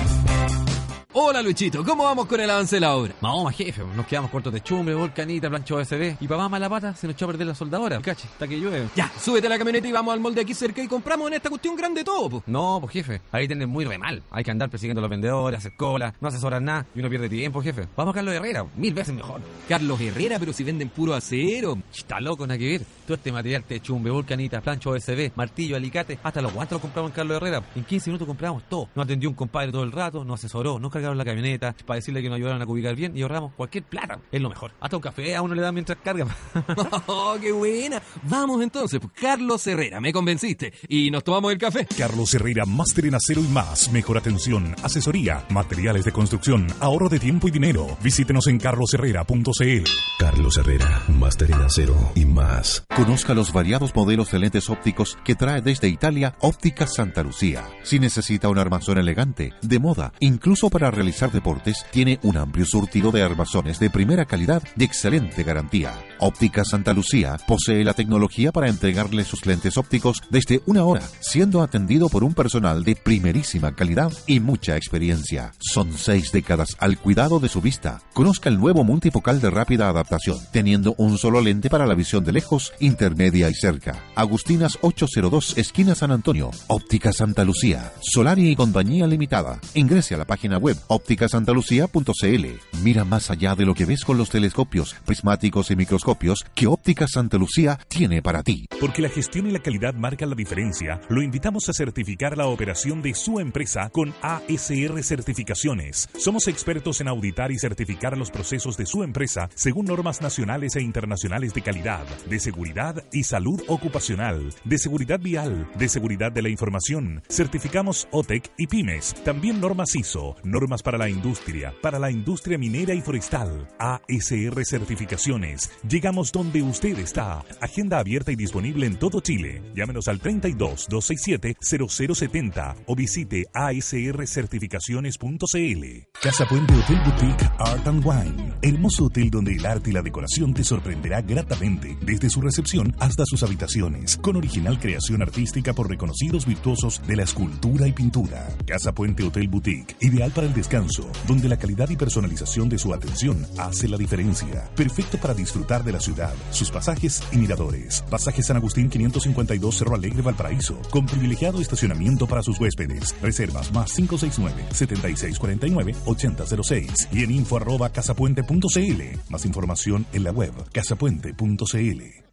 Hola Luchito, ¿cómo vamos con el avance de la obra? No, jefe, nos quedamos cortos de chumbre, volcanita, plancho OSB. Y más mala pata se nos echó a perder la soldadora. Cache, hasta que llueve. Ya, súbete a la camioneta y vamos al molde aquí cerca y compramos en esta cuestión grande todo, po. No, pues jefe, ahí tienen muy re mal. Hay que andar persiguiendo a los vendedores, hacer cola, no asesoran nada y uno pierde tiempo, jefe. Vamos a Carlos Herrera, mil veces mejor. Carlos Herrera, pero si venden puro acero. Está loco, nada que ver. Todo este material de chumbe, volcanita, plancho OSB, martillo, alicate, hasta los guantes los compramos en Carlos Herrera. En 15 minutos compramos todo. No atendió un compadre todo el rato, no asesoró, no cargaron la camioneta para decirle que nos ayudaron a ubicar bien y ahorramos cualquier plata. Es lo mejor. Hasta un café a uno le dan mientras carga. ¡Oh, qué buena! Vamos entonces, pues, Carlos Herrera, me convenciste. Y nos tomamos el café. Carlos Herrera, máster en acero y más. Mejor atención, asesoría, materiales de construcción, ahorro de tiempo y dinero. Visítenos en carlosherrera.cl. Carlos Herrera, máster en acero y más. Conozca los variados modelos de lentes ópticos que trae desde Italia Óptica Santa Lucía. Si necesita un armazón elegante, de moda, incluso para realizar deportes, tiene un amplio surtido de armazones de primera calidad y excelente garantía. Óptica Santa Lucía posee la tecnología para entregarle sus lentes ópticos desde una hora, siendo atendido por un personal de primerísima calidad y mucha experiencia. Son seis décadas al cuidado de su vista. Conozca el nuevo multifocal de rápida adaptación, teniendo un solo lente para la visión de lejos, intermedia y cerca. Agustinas 802, esquina San Antonio. Óptica Santa Lucía. Solari y compañía limitada. Ingrese a la página web ópticasantalucía.cl. Mira más allá de lo que ves con los telescopios, prismáticos y microscopios que Óptica Santa Lucía tiene para ti. Porque la gestión y la calidad marcan la diferencia, lo invitamos a certificar la operación de su empresa con ASR Certificaciones. Somos expertos en auditar y certificar los procesos de su empresa según normas nacionales e internacionales de calidad, de seguridad y salud ocupacional, de seguridad vial, de seguridad de la información. Certificamos OTEC y pymes. También normas ISO, normas para la industria, para la industria minera y forestal. ASR Certificaciones. Llegamos donde usted está. Agenda abierta y disponible en todo Chile. Llámenos al 32 267 0070 o visite asrcertificaciones.cl. Casa Puente Hotel Boutique Art and Wine. Hermoso hotel donde el arte y la decoración te sorprenderá gratamente desde su recepción hasta sus habitaciones, con original creación artística por reconocidos virtuosos de la escultura y pintura. Casa Puente Hotel Boutique, ideal para el descanso, donde la calidad y personalización de su atención hace la diferencia. Perfecto para disfrutar de la ciudad, sus pasajes y miradores. Pasaje San Agustín 552 Cerro Alegre Valparaíso, con privilegiado estacionamiento para sus huéspedes. Reservas más 569-7649-8006 y en info arroba casapuente.cl. Más información en la web casapuente.cl.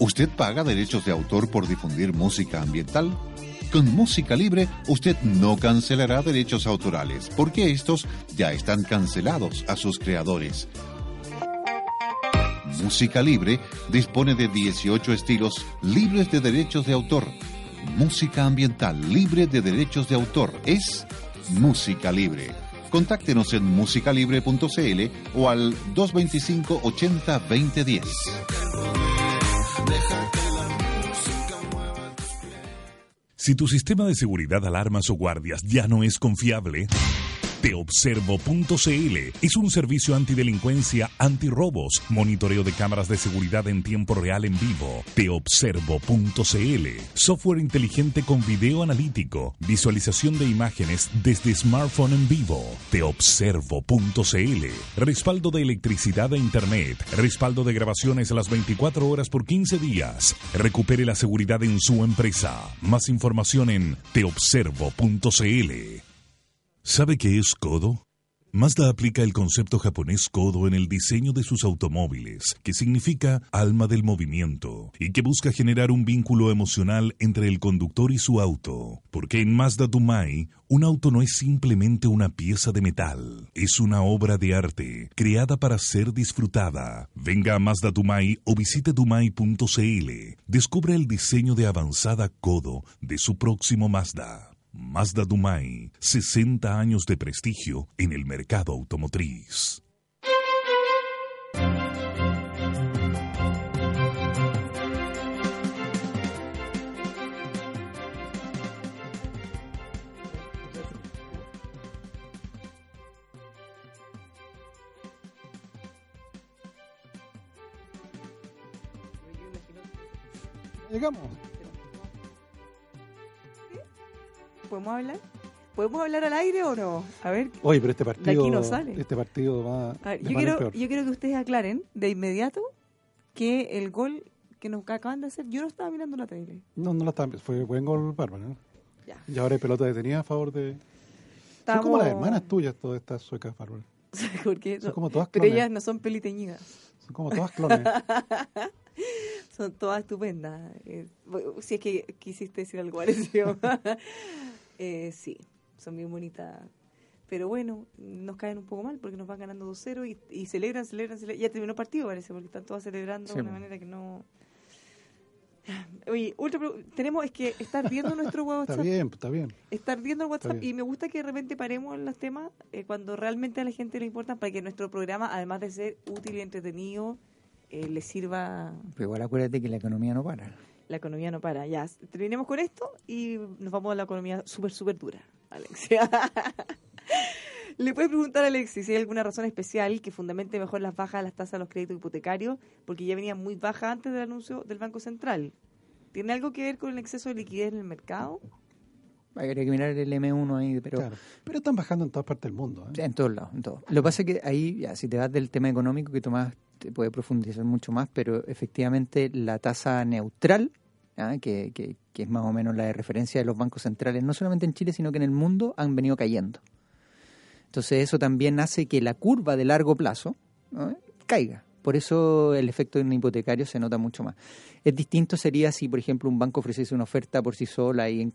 ¿Usted paga derechos de autor por difundir música ambiental? Con música libre, usted no cancelará derechos autorales, porque estos ya están cancelados a sus creadores. Música Libre dispone de 18 estilos libres de derechos de autor. música ambiental libre de derechos de autor. Es música libre. Contáctenos en musicalibre.cl o al 225 80 2010. Si tu sistema de seguridad, alarmas o guardias ya no es confiable, Teobservo.cl es un servicio antidelincuencia, antirrobos, monitoreo de cámaras de seguridad en tiempo real en vivo. Teobservo.cl, software inteligente con video analítico, visualización de imágenes desde smartphone en vivo. Teobservo.cl, respaldo de electricidad e internet, respaldo de grabaciones a las 24 horas por 15 días. Recupere la seguridad en su empresa. Más información en teobservo.cl. ¿Sabe qué es Kodo? Mazda aplica el concepto japonés Kodo en el diseño de sus automóviles, que significa alma del movimiento, y que busca generar un vínculo emocional entre el conductor y su auto. Porque en Mazda Dumai, un auto no es simplemente una pieza de metal, es una obra de arte, creada para ser disfrutada. Venga a Mazda Dumai o visite dumai.cl. Descubra el diseño de avanzada Kodo de su próximo Mazda. Mazda Dumai, 60 años de prestigio en el mercado automotriz. Llegamos. ¿Podemos hablar? ¿Podemos hablar al aire o no? A ver. Oye, pero este partido, aquí no sale. este partido va A ver, yo, quiero, peor. yo quiero que ustedes aclaren de inmediato que el gol que nos acaban de hacer, yo no estaba mirando la tele. No, no lo estaba, fue buen gol Bárbara. ¿no? Ya. Y ahora hay pelota detenida a favor de... Son como las hermanas tuyas todas estas suecas, Bárbara. Porque Son no- como todas pero clones. ellas no son peliteñidas. Son como todas clones. Son todas estupendas. Eh, si es que quisiste decir algo parecido. eh, sí, son bien bonitas. Pero bueno, nos caen un poco mal porque nos van ganando 2-0 y, y celebran, celebran, celebran. Ya terminó el partido, parece, porque están todas celebrando Sí, de una manera que no. Oye, pro- tenemos es que estar viendo nuestro está WhatsApp. bien, está bien. Estar viendo el WhatsApp y me gusta que de repente paremos en los temas eh, cuando realmente a la gente le importan para que nuestro programa, además de ser útil y entretenido, eh, le sirva Pero igual acuérdate que la economía no para. La economía no para. Ya, terminemos con esto y nos vamos a la economía súper, súper dura, Alexia. Le puedes preguntar a Alexis si hay alguna razón especial que fundamente mejor las bajas de las tasas de los créditos hipotecarios, porque ya venían muy bajas antes del anuncio del Banco Central. ¿Tiene algo que ver con el exceso de liquidez en el mercado? Habría que mirar el M1 ahí, pero Claro. Pero están bajando en todas partes del mundo. ¿eh? en todos lados, en todos. Lo que pasa es que ahí, ya, si te vas del tema económico, que Tomás te puede profundizar mucho más, pero efectivamente la tasa neutral, ¿ah? que, es más o menos la de referencia de los bancos centrales, no solamente en Chile, sino que en el mundo, han venido cayendo. Entonces eso también hace que la curva de largo plazo caiga. Por eso el efecto en un hipotecario se nota mucho más. Es distinto sería si, por ejemplo, un banco ofreciese una oferta por sí sola y en,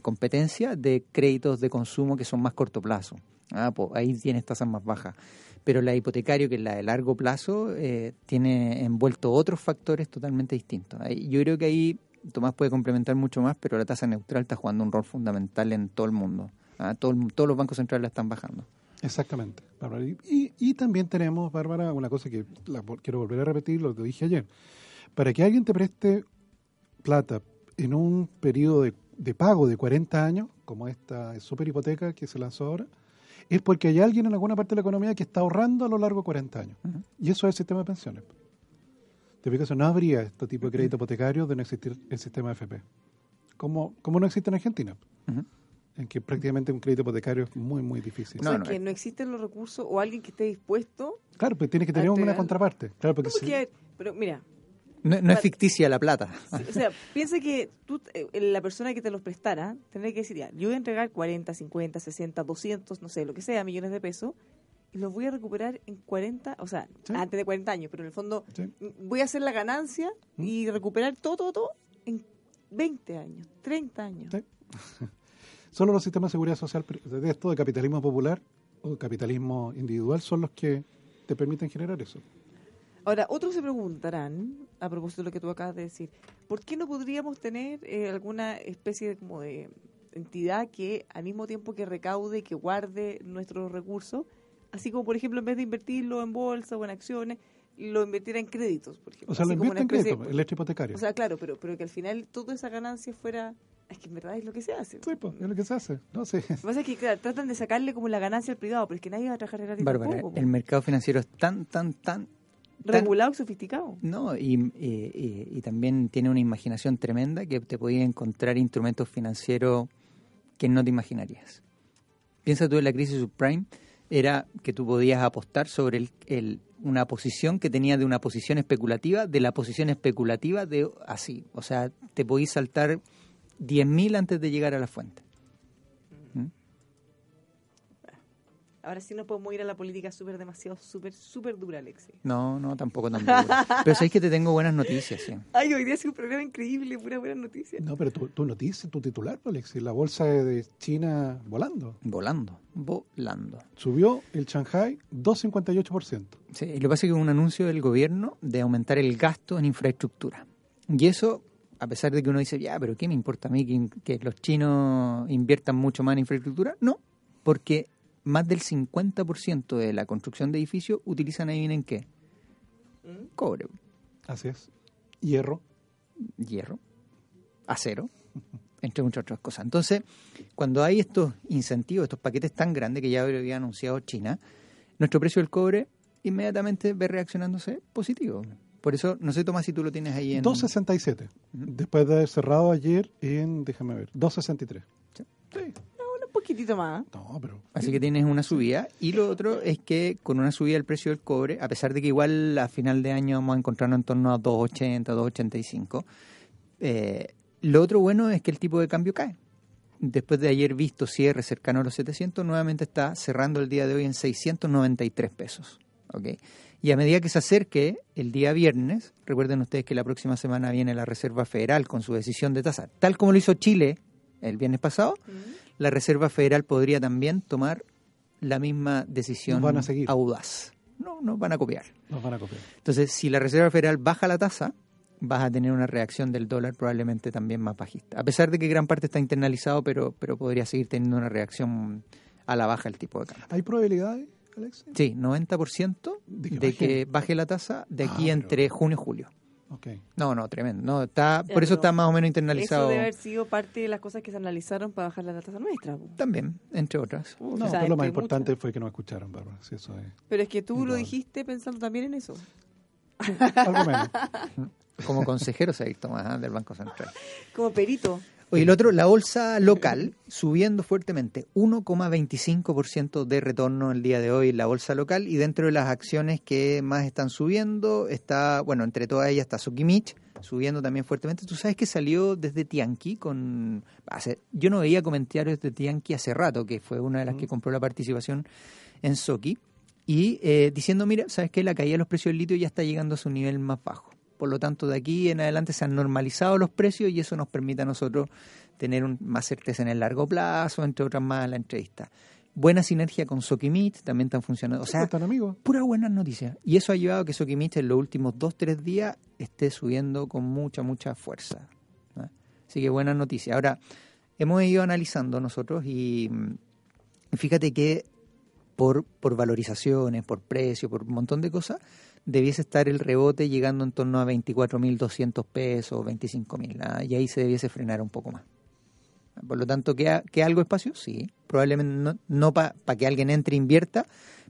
competencia de créditos de consumo que son más corto plazo. Ah, pues ahí tienes tasas más bajas. Pero la hipotecario, que es la de largo plazo, eh, tiene envuelto otros factores totalmente distintos. Yo creo que ahí Tomás puede complementar mucho más, pero la tasa neutral está jugando un rol fundamental en todo el mundo. Ah, todo el- todos los bancos centrales la están bajando. Exactamente. Bárbara. Y, también tenemos, Bárbara, una cosa que la quiero volver a repetir, lo que dije ayer. Para que alguien te preste plata en un periodo de, de pago de 40 años, como esta super hipoteca que se lanzó ahora, es porque hay alguien en alguna parte de la economía que está ahorrando a lo largo de 40 años. Y eso es el sistema de pensiones. Te fijas, no habría este tipo de crédito hipotecario de no existir el sistema FP. Como, como no existe en Argentina, en que prácticamente un crédito hipotecario es muy, muy difícil. O No, sea, no, que eh. no existen los recursos o alguien que esté dispuesto. Claro, pero tiene que tener una te- contraparte. Claro, porque No, si- pero mira, No, no es ficticia la plata. Sí, o sea, piensa que tú, eh, la persona que te los prestara tendría que decir, ya, yo voy a entregar 40, 50, 60, 200, no sé, lo que sea, millones de pesos, los voy a recuperar en 40, o sea, Sí. antes de 40 años, pero en el fondo Sí. voy a hacer la ganancia ¿Mm? y recuperar todo, todo, todo en 20 años, 30 años. Sí. Solo los sistemas de seguridad social de esto, de capitalismo popular o capitalismo individual, son los que te permiten generar eso. Ahora, otros se preguntarán, a propósito de lo que tú acabas de decir, ¿por qué no podríamos tener eh, alguna especie de, como de entidad que al mismo tiempo que recaude, que guarde nuestros recursos, así como por ejemplo en vez de invertirlo en bolsa o en acciones, lo invirtiera en créditos, por ejemplo. O sea, lo Así invierte en crédito, el hecho hipotecario. O sea, claro, pero, pero que al final toda esa ganancia fuera... Es que en verdad es lo que se hace. sí, pues, es lo que se hace. No sé. Lo que pasa es que claro, tratan de sacarle como la ganancia al privado, pero es que nadie va a trabajar gratis Bárbara, tampoco, el mercado financiero es tan, tan, tan... tan- Regulado y sofisticado. No, y, y- y- y también tiene una imaginación tremenda que te podía encontrar instrumentos financieros que no te imaginarías. Piensa tú en la crisis subprime, era que tú podías apostar sobre el, una posición que tenía de una posición especulativa, de la posición especulativa de así. O sea, te podías saltar 10.000 antes de llegar a la fuente. Ahora sí no podemos ir a la política súper demasiado, súper, súper dura, Alexi. No, no, tampoco tan duro. Pero sabéis que te tengo buenas noticias, sí. Ay, hoy día ha sido un programa increíble, pura buena noticia. No, pero tu, tu noticia, tu titular, pues, Alexis, la bolsa de China volando. Volando, volando. Subió el Shanghai 2,58%. Sí, y lo que pasa es que es un anuncio del gobierno de aumentar el gasto en infraestructura. Y eso, a pesar de que uno dice, ya, pero ¿qué me importa a mí que, que los chinos inviertan mucho más en infraestructura? No, porque más del 50% de la construcción de edificios utilizan, ahí en qué? Cobre, Así es. Hierro. hierro, acero, entre muchas otras cosas. Entonces, cuando hay estos incentivos, estos paquetes tan grandes que ya había anunciado China, nuestro precio del cobre inmediatamente ve reaccionándose positivo. Por eso, no sé, Tomás, si tú lo tienes ahí en... 2,67. Después de haber cerrado ayer en, déjame ver, 2,63. Sí. Sí. Poquitito más. No, pero Así que tienes una subida. Y lo otro es que con una subida del precio del cobre, a pesar de que igual a final de año vamos a encontrarnos en torno a 2,80, 2,85, eh, lo otro bueno es que el tipo de cambio cae. Después de ayer visto cierre cercano a los 700, nuevamente está cerrando el día de hoy en 693 pesos. ¿ok? Y a medida que se acerque el día viernes, recuerden ustedes que la próxima semana viene la Reserva Federal con su decisión de tasa, tal como lo hizo Chile el viernes pasado, la Reserva Federal podría también tomar la misma decisión Nos van a seguir. audaz. No, no van a copiar. nos van a copiar. Entonces, si la Reserva Federal baja la tasa, vas a tener una reacción del dólar probablemente también más bajista. A pesar de que gran parte está internalizado, pero, pero podría seguir teniendo una reacción a la baja el tipo de cambio. ¿Hay probabilidades, Alex? Sí, 90% ¿De de que que, baje? la tasa de Ah, aquí pero- entre junio y julio. Ok. No, no, tremendo. No, está, Ya, por eso está más o menos Eso internalizado debe haber sido parte de las cosas que se analizaron para bajar la tasa nuestra. también, entre otras. Uf, No, o sea, pero lo más importante muchas. fue que nos escucharon, Bárbara. Sí, eso es. Pero es que tú lo dijiste pensando también en eso. Algo menos. Como consejero se ha visto más ¿ah? del Banco Central. Como perito. Oye, el otro, la bolsa local subiendo fuertemente, 1,25% de retorno el día de hoy la bolsa local y dentro de las acciones que más están subiendo está, bueno, entre todas ellas está Sokimich subiendo también fuertemente. Tú sabes que salió desde Tianqi con, hace, yo no veía comentarios de Tianqi hace rato, que fue una de las que compró la participación en Soki y eh, diciendo, mira, sabes que la caída de los precios del litio ya está llegando a su nivel más bajo. Por lo tanto, de aquí en adelante se han normalizado los precios y eso nos permite a nosotros tener un- más certeza en el largo plazo, entre otras más la entrevista. Buena sinergia con Sokimit, también están funcionando. O sea, están amigos. puras buenas noticias. Y eso ha llevado a que Sokimich en los últimos dos, tres días esté subiendo con mucha, mucha fuerza. ¿no? Así que buenas noticias. Ahora, hemos ido analizando nosotros y mm, fíjate que por, por valorizaciones, por precio, por un montón de cosas, debiese estar el rebote llegando en torno a 24.200 pesos, 25.000. ¿ah? Y ahí se debiese frenar un poco más. Por lo tanto, ¿queda, queda algo de espacio? Sí. Probablemente no, no para que alguien entre e invierta,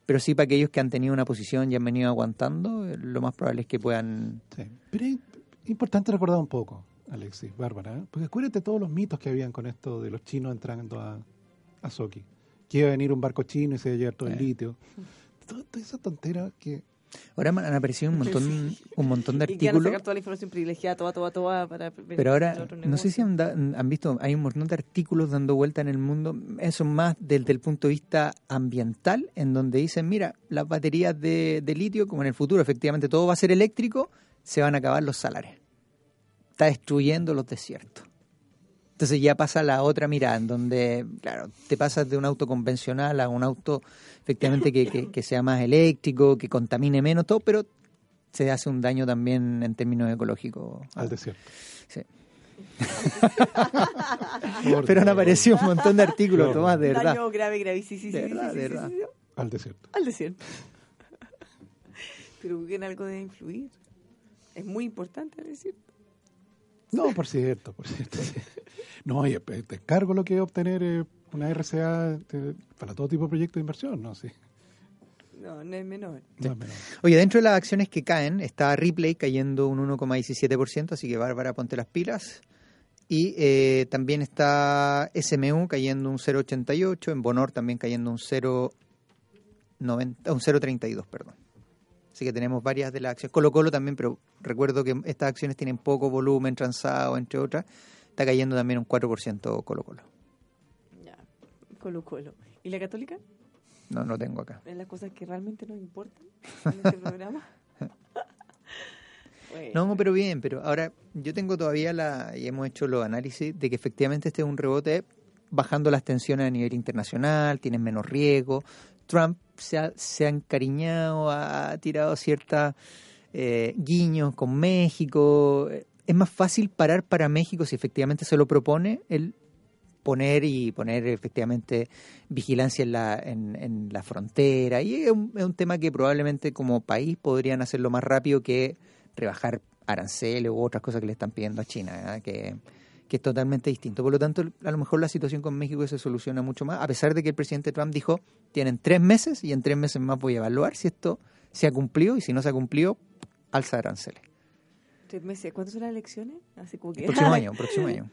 pero sí para aquellos que han tenido una posición y han venido aguantando, eh, lo más probable es que puedan... Sí. Pero es importante recordar un poco, Alexis, Bárbara, ¿eh? porque acuérdate todos los mitos que habían con esto de los chinos entrando a, a Soki. Que iba a venir un barco chino y se iba a llevar todo el litio. Toda, toda esa tontera que... Ahora han aparecido un montón, un montón de Y artículos. sacar toda la información privilegiada, toda, toda, toda, para Pero ahora, no sé si han, da- han visto, hay un montón de artículos dando vuelta en el mundo, eso más desde el punto de vista ambiental, en donde dicen, mira, las baterías de, de litio, como en el futuro efectivamente todo va a ser eléctrico, se van a acabar los salares. Está destruyendo los desiertos. Entonces ya pasa la otra mirada, en donde, claro, te pasas de un auto convencional a un auto efectivamente que, que- que sea más eléctrico, que contamine menos, todo, pero se hace un daño también en términos ecológicos. Al desierto. Sí. Pero han aparecido un montón de artículos. Tomás, de verdad. Daño grave, gravísimo. De verdad, de verdad. Al desierto. Al desierto. Pero en algo debe influir. Es muy importante el desierto. No, por cierto, por cierto. sí. No, y eh, te encargo lo que es obtener eh, una RCA eh, para todo tipo de proyectos de inversión, ¿no? Sí. No, no es menor. No es menor. Oye, dentro de las acciones que caen está Ripley cayendo un 1,17%, así que Bárbara, ponte las pilas. Y eh, también está SMU cayendo un 0,88, en Bonor también cayendo un 0,90, un 0,32, perdón. Así que tenemos varias de las acciones. Colo Colo también, pero recuerdo que estas acciones tienen poco volumen transado, entre otras. Está cayendo también un 4% Colo Colo. Ya. Colo Colo. ¿Y la católica? No, no tengo acá. ¿Es las cosas que realmente nos importan en este programa? Bueno. No, pero bien, pero ahora yo tengo todavía la, y hemos hecho los análisis de que efectivamente este es un rebote bajando las tensiones a nivel internacional, tienen menos riesgo. Trump se ha, se ha encariñado, ha tirado ciertas eh, guiños con México. Es más fácil parar para México si efectivamente se lo propone el poner y poner efectivamente vigilancia en la, en, en la frontera. Y es un, es un tema que probablemente como país podrían hacerlo más rápido que rebajar aranceles u otras cosas que le están pidiendo a China, que, que es totalmente distinto. Por lo tanto, a lo mejor la situación con México se soluciona mucho más, a pesar de que el presidente Trump dijo, tienen tres meses y en tres meses más voy a evaluar si esto se ha cumplido y si no se ha cumplido, alza aranceles. Tres meses. ¿Cuándo son las elecciones? Así como que... Próximo año, próximo año.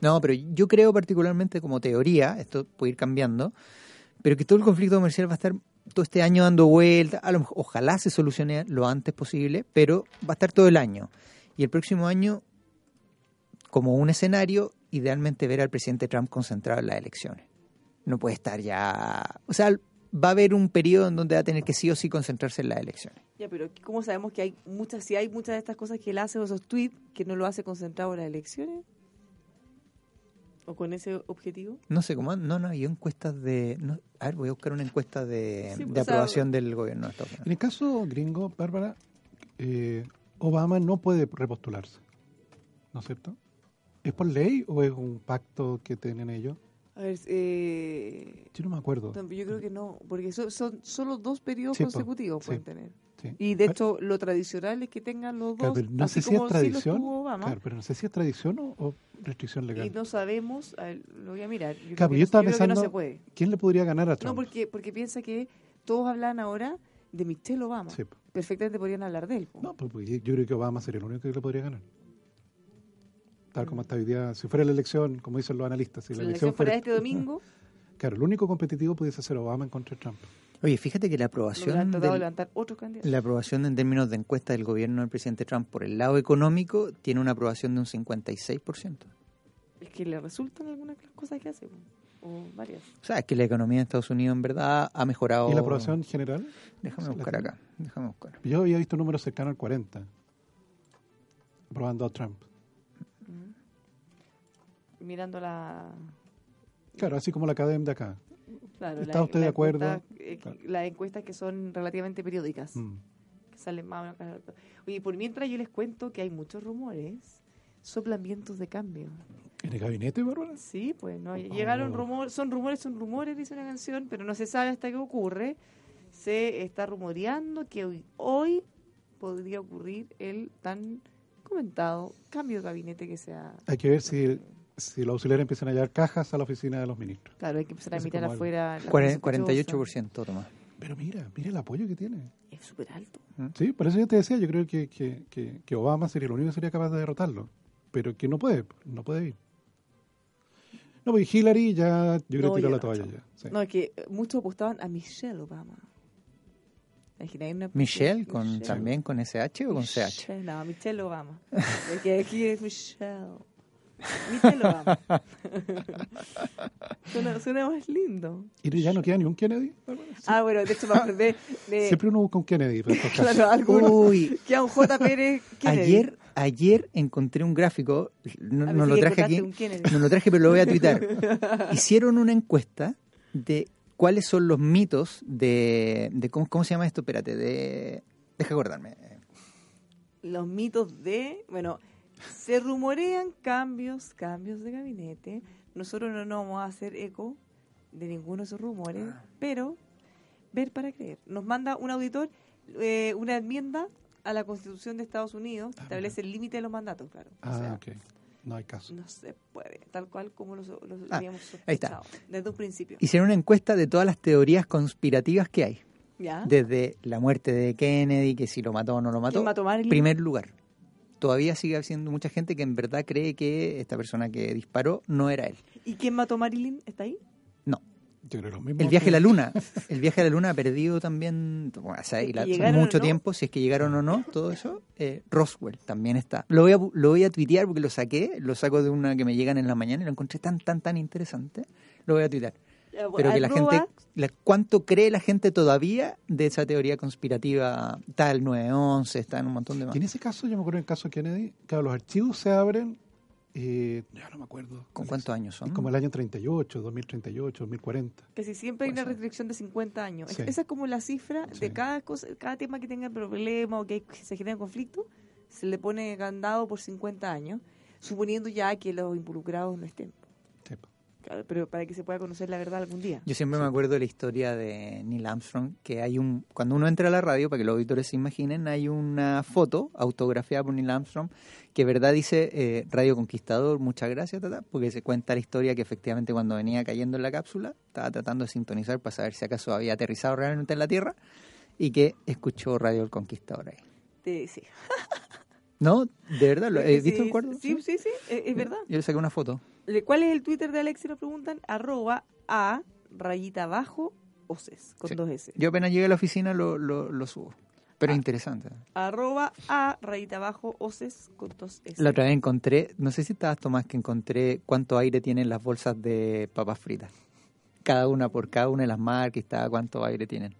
No, pero yo creo particularmente como teoría, esto puede ir cambiando, pero que todo el conflicto comercial va a estar todo este año dando vueltas, a lo mejor- ojalá se solucione lo antes posible, pero va a estar todo el año. Y el próximo año, como un escenario, idealmente ver al presidente Trump concentrado en las elecciones. No puede estar ya... O sea, va a haber un periodo en donde va a tener que sí o sí concentrarse en las elecciones. Ya, pero ¿cómo sabemos que hay muchas, si hay muchas de estas cosas que él hace o esos tweets que no lo hace concentrado en las elecciones? ¿O con ese objetivo? No sé cómo, no, no, hay encuestas de... no- a ver, voy a buscar una encuesta de, Sí, de pues, o sea, aprobación del gobierno de Estados Unidos. En el caso gringo, Bárbara, eh, Obama no puede repostularse, ¿no es cierto? ¿Es por ley o es un pacto que tienen ellos? A ver, eh, Yo no me acuerdo. no, yo creo que no, porque son, son solo dos periodos Sí, consecutivos sí. pueden tener. Sí. Y de hecho, lo tradicional es que tengan los claro, dos, pero no sé si es tradición. Claro, pero no sé si es tradición o, o restricción legal. Y no sabemos, ver, lo voy a mirar. Yo creo Claro, que yo no- estaba creo que no pensando se puede. quién le podría ganar a No, Trump. porque, porque piensa que todos hablan ahora de Michelle Obama. Perfectamente podrían hablar de él. No, pues, pues, yo creo que Obama sería el único que le podría ganar. Tal como está hoy día, si fuera la elección, como dicen los analistas, si si la, la elección fuera este domingo, Claro, el único competitivo pudiese ser Obama en contra de Trump. Oye, fíjate que la aprobación, del- la aprobación en términos de encuesta del gobierno del presidente Trump por el lado económico tiene una aprobación de un 56%. Es que le resultan algunas cosas que hace, o varias. O sea, es que la economía de Estados Unidos en verdad ha mejorado. ¿Y la aprobación general? Déjame buscar acá. Déjame buscar. Yo había visto números cercanos al 40, aprobando a Trump. Mirando la... Claro, así como la academia de acá. Claro, ¿Está usted de acuerdo? encuesta, eh, Claro. Las encuestas que son relativamente periódicas, Mm. que salen más o menos cada rato. Oye, por mientras yo les cuento que hay muchos rumores, soplan vientos de cambio. ¿En el gabinete, Bárbara? Sí, pues no llegaron Oh. rumores, son rumores, son rumores, dice una canción, pero no se sabe hasta qué ocurre. Se está rumoreando que hoy, hoy podría ocurrir el tan comentado cambio de gabinete que sea. Hay que ver si, si los auxiliares empiezan a llevar cajas a la oficina de los ministros. Claro, hay que empezar a mirar afuera. la Cuare- cosa 48%, Tomás. Pero mira, mira el apoyo que tiene. Es súper alto. Sí, por eso yo te decía, yo creo que, que, que, que Obama sería el único que sería capaz de derrotarlo. Pero que no puede, no puede ir. No, porque Hillary ya, yo creo No, que tiró la no, toalla ya. sí. No, es que muchos apostaban a Michelle Obama. Una- Michelle, con, Michelle. ¿también con SH o con CH? No, Michelle Obama. Porque aquí es Michelle. Michelle Obama. suena, suena más lindo. ¿Y ya no queda ni un Kennedy? Sí. Ah, bueno, de hecho me acordé de... Siempre uno busca un Kennedy. Claro, alguno. Uy, Queda un J. Pérez Kennedy. ayer, ayer encontré un gráfico, no, lo traje aquí, un Kennedy. no lo traje pero lo voy a tuitar. Hicieron una encuesta de cuáles son los mitos de, de cómo, cómo se llama esto, espérate, de, deja acordarme. los mitos de, bueno, se rumorean cambios, cambios de gabinete. Nosotros no nos vamos a hacer eco de ninguno de esos rumores, Ah. pero ver para creer. Nos manda un auditor eh, una enmienda a la Constitución de Estados Unidos que establece el límite de los mandatos, claro. O Ah, sea. No hay caso. no se puede, tal cual como lo, lo Ah, habíamos sospechado desde un principio. Hicieron una encuesta de todas las teorías conspirativas que hay. ¿Ya? Desde la muerte de Kennedy, que si lo mató o no lo mató. ¿Quién mató a Marilyn? Primer lugar. Todavía sigue habiendo mucha gente que en verdad cree que esta persona que disparó no era él. ¿Y quién mató a Marilyn? ¿Está ahí? No. Yo creo lo mismo. El viaje que- a la luna. El viaje a la luna ha perdido también o sea, y la- ¿Llegaron mucho no? tiempo, si es que llegaron o no, todo eso. Eh, Roswell también está. Lo voy, a, lo voy a tuitear porque lo saqué, lo saco de una que me llegan en la mañana y lo encontré tan, tan, tan interesante. Lo voy a tuitear. Pero que la gente, la- ¿cuánto cree la gente todavía de esa teoría conspirativa? Está el 911, está en un montón de más. Y en ese caso, yo me acuerdo en el caso de Kennedy, claro, los archivos se abren, eh, ya no me acuerdo. ¿Con cuántos años son? Como el año 38, 2038, 2040. Que si siempre hay una ser. restricción de 50 años. Sí. Esa es como la cifra Sí. de cada cosa, cada tema que tenga problema o que, se genera conflicto, se le pone candado por 50 años, suponiendo ya que los involucrados no estén. Sí. Claro, pero para que se pueda conocer la verdad algún día. Yo siempre me acuerdo de la historia de Neil Armstrong, que hay un, cuando uno entra a la radio, para que los auditores se imaginen, hay una foto autografiada por Neil Armstrong, que verdad dice eh, Radio Conquistador, muchas gracias, tata, porque se cuenta la historia que efectivamente cuando venía cayendo en la cápsula, estaba tratando de sintonizar para saber si acaso había aterrizado realmente en la Tierra, y que escuchó Radio El Conquistador ahí. Te- sí. ¿No? ¿De verdad? ¿Lo, ¿Has Sí, visto el cuadro? Sí, sí, sí, es, es verdad. Yo le saqué una foto. ¿Cuál es el Twitter de Alexi? Nos preguntan. Arroba a rayita abajo oces, con Sí. dos S. Yo apenas llegué a la oficina lo, lo, lo subo. Pero Ah. interesante. Arroba a rayita abajo oces, con dos S. La otra vez encontré, no sé si estabas Tomás, que encontré cuánto aire tienen las bolsas de papas fritas. Cada una por cada una de las marcas estaba cuánto aire tienen.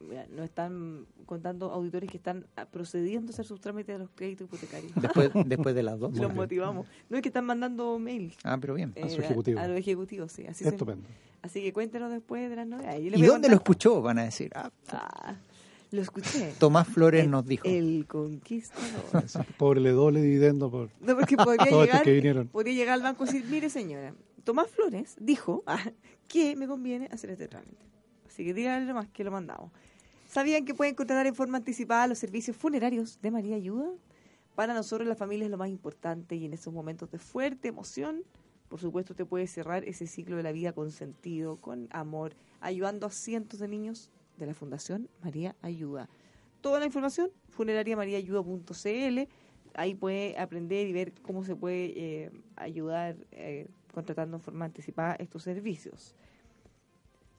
Mira, nos están contando auditores que están ah, procediendo a hacer sus trámites de los créditos hipotecarios. Después, después de las dos. Los motivamos. No es que están mandando mails. Ah, pero bien. eh, su ejecutivo. A, los ejecutivos, sí. Así, se- Estupendo. así que cuéntenos después de las novedades. ¿Y a dónde lo escuchó? Van a decir. Ah, Ah, lo escuché. Tomás Flores El- nos dijo. El conquistador. Pobre le doble dividendo por No, porque podría llegar, que vinieron. podría llegar al banco y decir, mire señora, Tomás Flores dijo ah, que me conviene hacer este trámite. Así que díganle nomás que lo mandamos. ¿Sabían que pueden contratar en forma anticipada los servicios funerarios de María Ayuda? Para nosotros la familia es lo más importante y en esos momentos de fuerte emoción, por supuesto, usted puede cerrar ese ciclo de la vida con sentido, con amor, ayudando a cientos de niños de la Fundación María Ayuda. Toda la información, funerariamariaayuda.cl, ahí puede aprender y ver cómo se puede eh, ayudar eh, contratando en forma anticipada estos servicios.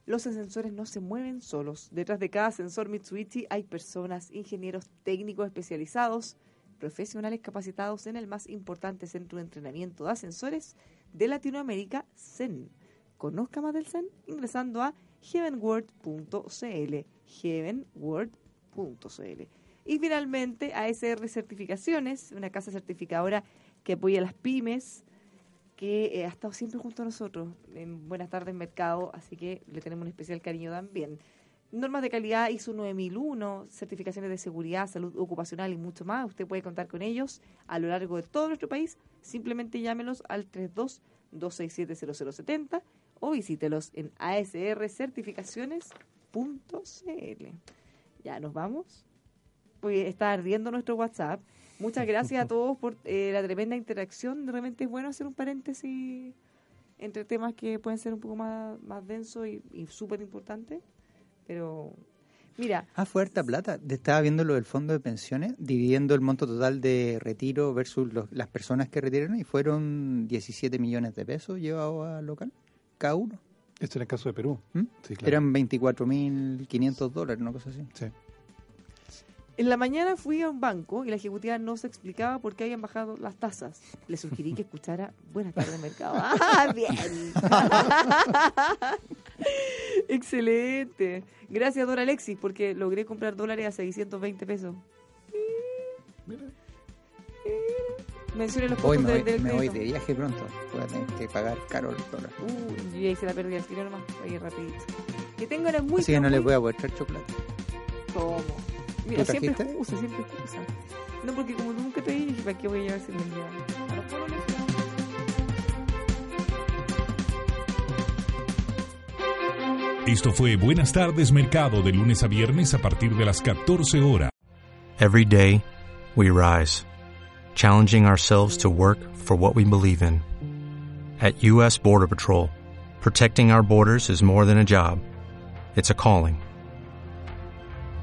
Los ascensores no se mueven solos. Detrás de cada ascensor Mitsubishi hay personas, ingenieros técnicos especializados, profesionales capacitados en el más importante centro de entrenamiento de ascensores de Latinoamérica, CEN. Conozca más del CEN ingresando a heavenworld.cl. heavenworld.cl. Y finalmente, ASR Certificaciones, una casa certificadora que apoya a las pymes, que eh, ha estado siempre junto a nosotros en Buenas tardes Mercado, así que le tenemos un especial cariño también. Normas de calidad ISO 9001, certificaciones de seguridad, salud ocupacional y mucho más. Usted puede contar con ellos a lo largo de todo nuestro país. Simplemente llámelos al 32-267-0070 o visítelos en asrcertificaciones.cl. Ya nos vamos. Hoy está ardiendo nuestro WhatsApp. Muchas gracias a todos por eh, la tremenda interacción. De repente es bueno hacer un paréntesis entre temas que pueden ser un poco más, más densos y, y súper importantes. Pero, mira, Ah, fue harta plata. Estaba viendo lo del fondo de pensiones, dividiendo el monto total de retiro versus los- las personas que retiraron y fueron 17 millones de pesos llevados al local, cada uno. Esto en el caso de Perú. ¿Mm? Sí, claro. Eran 24.500 dólares, una cosa así. Sí. En la mañana fui a un banco y la ejecutiva no se explicaba por qué habían bajado las tasas. Le sugerí que escuchara Buenas tardes, mercado. ¡Ah, bien! Excelente. Gracias, Dora Alexis, porque logré comprar dólares a 620 pesos. Mencione los Hoy me del, voy, del me voy de viaje pronto. Voy a tener que pagar caro el dólar. Uh, ya hice la pérdida del tiro nomás. Ahí rapidito. Que tengan muy Así que no muy- les voy a poder echar chocolate. ¿Cómo? Mira, ¿Tú siempre trajiste? excusa, siempre excusa. No, porque como nunca te dije, ¿para qué voy a llevar si me? A los pueblos. Esto fue Buenas tardes Mercado de lunes a viernes a partir de las 14 horas. Every day, we rise, challenging ourselves to work for what we believe in. At U.S. Border Patrol, protecting our borders is more than a job, it's a calling.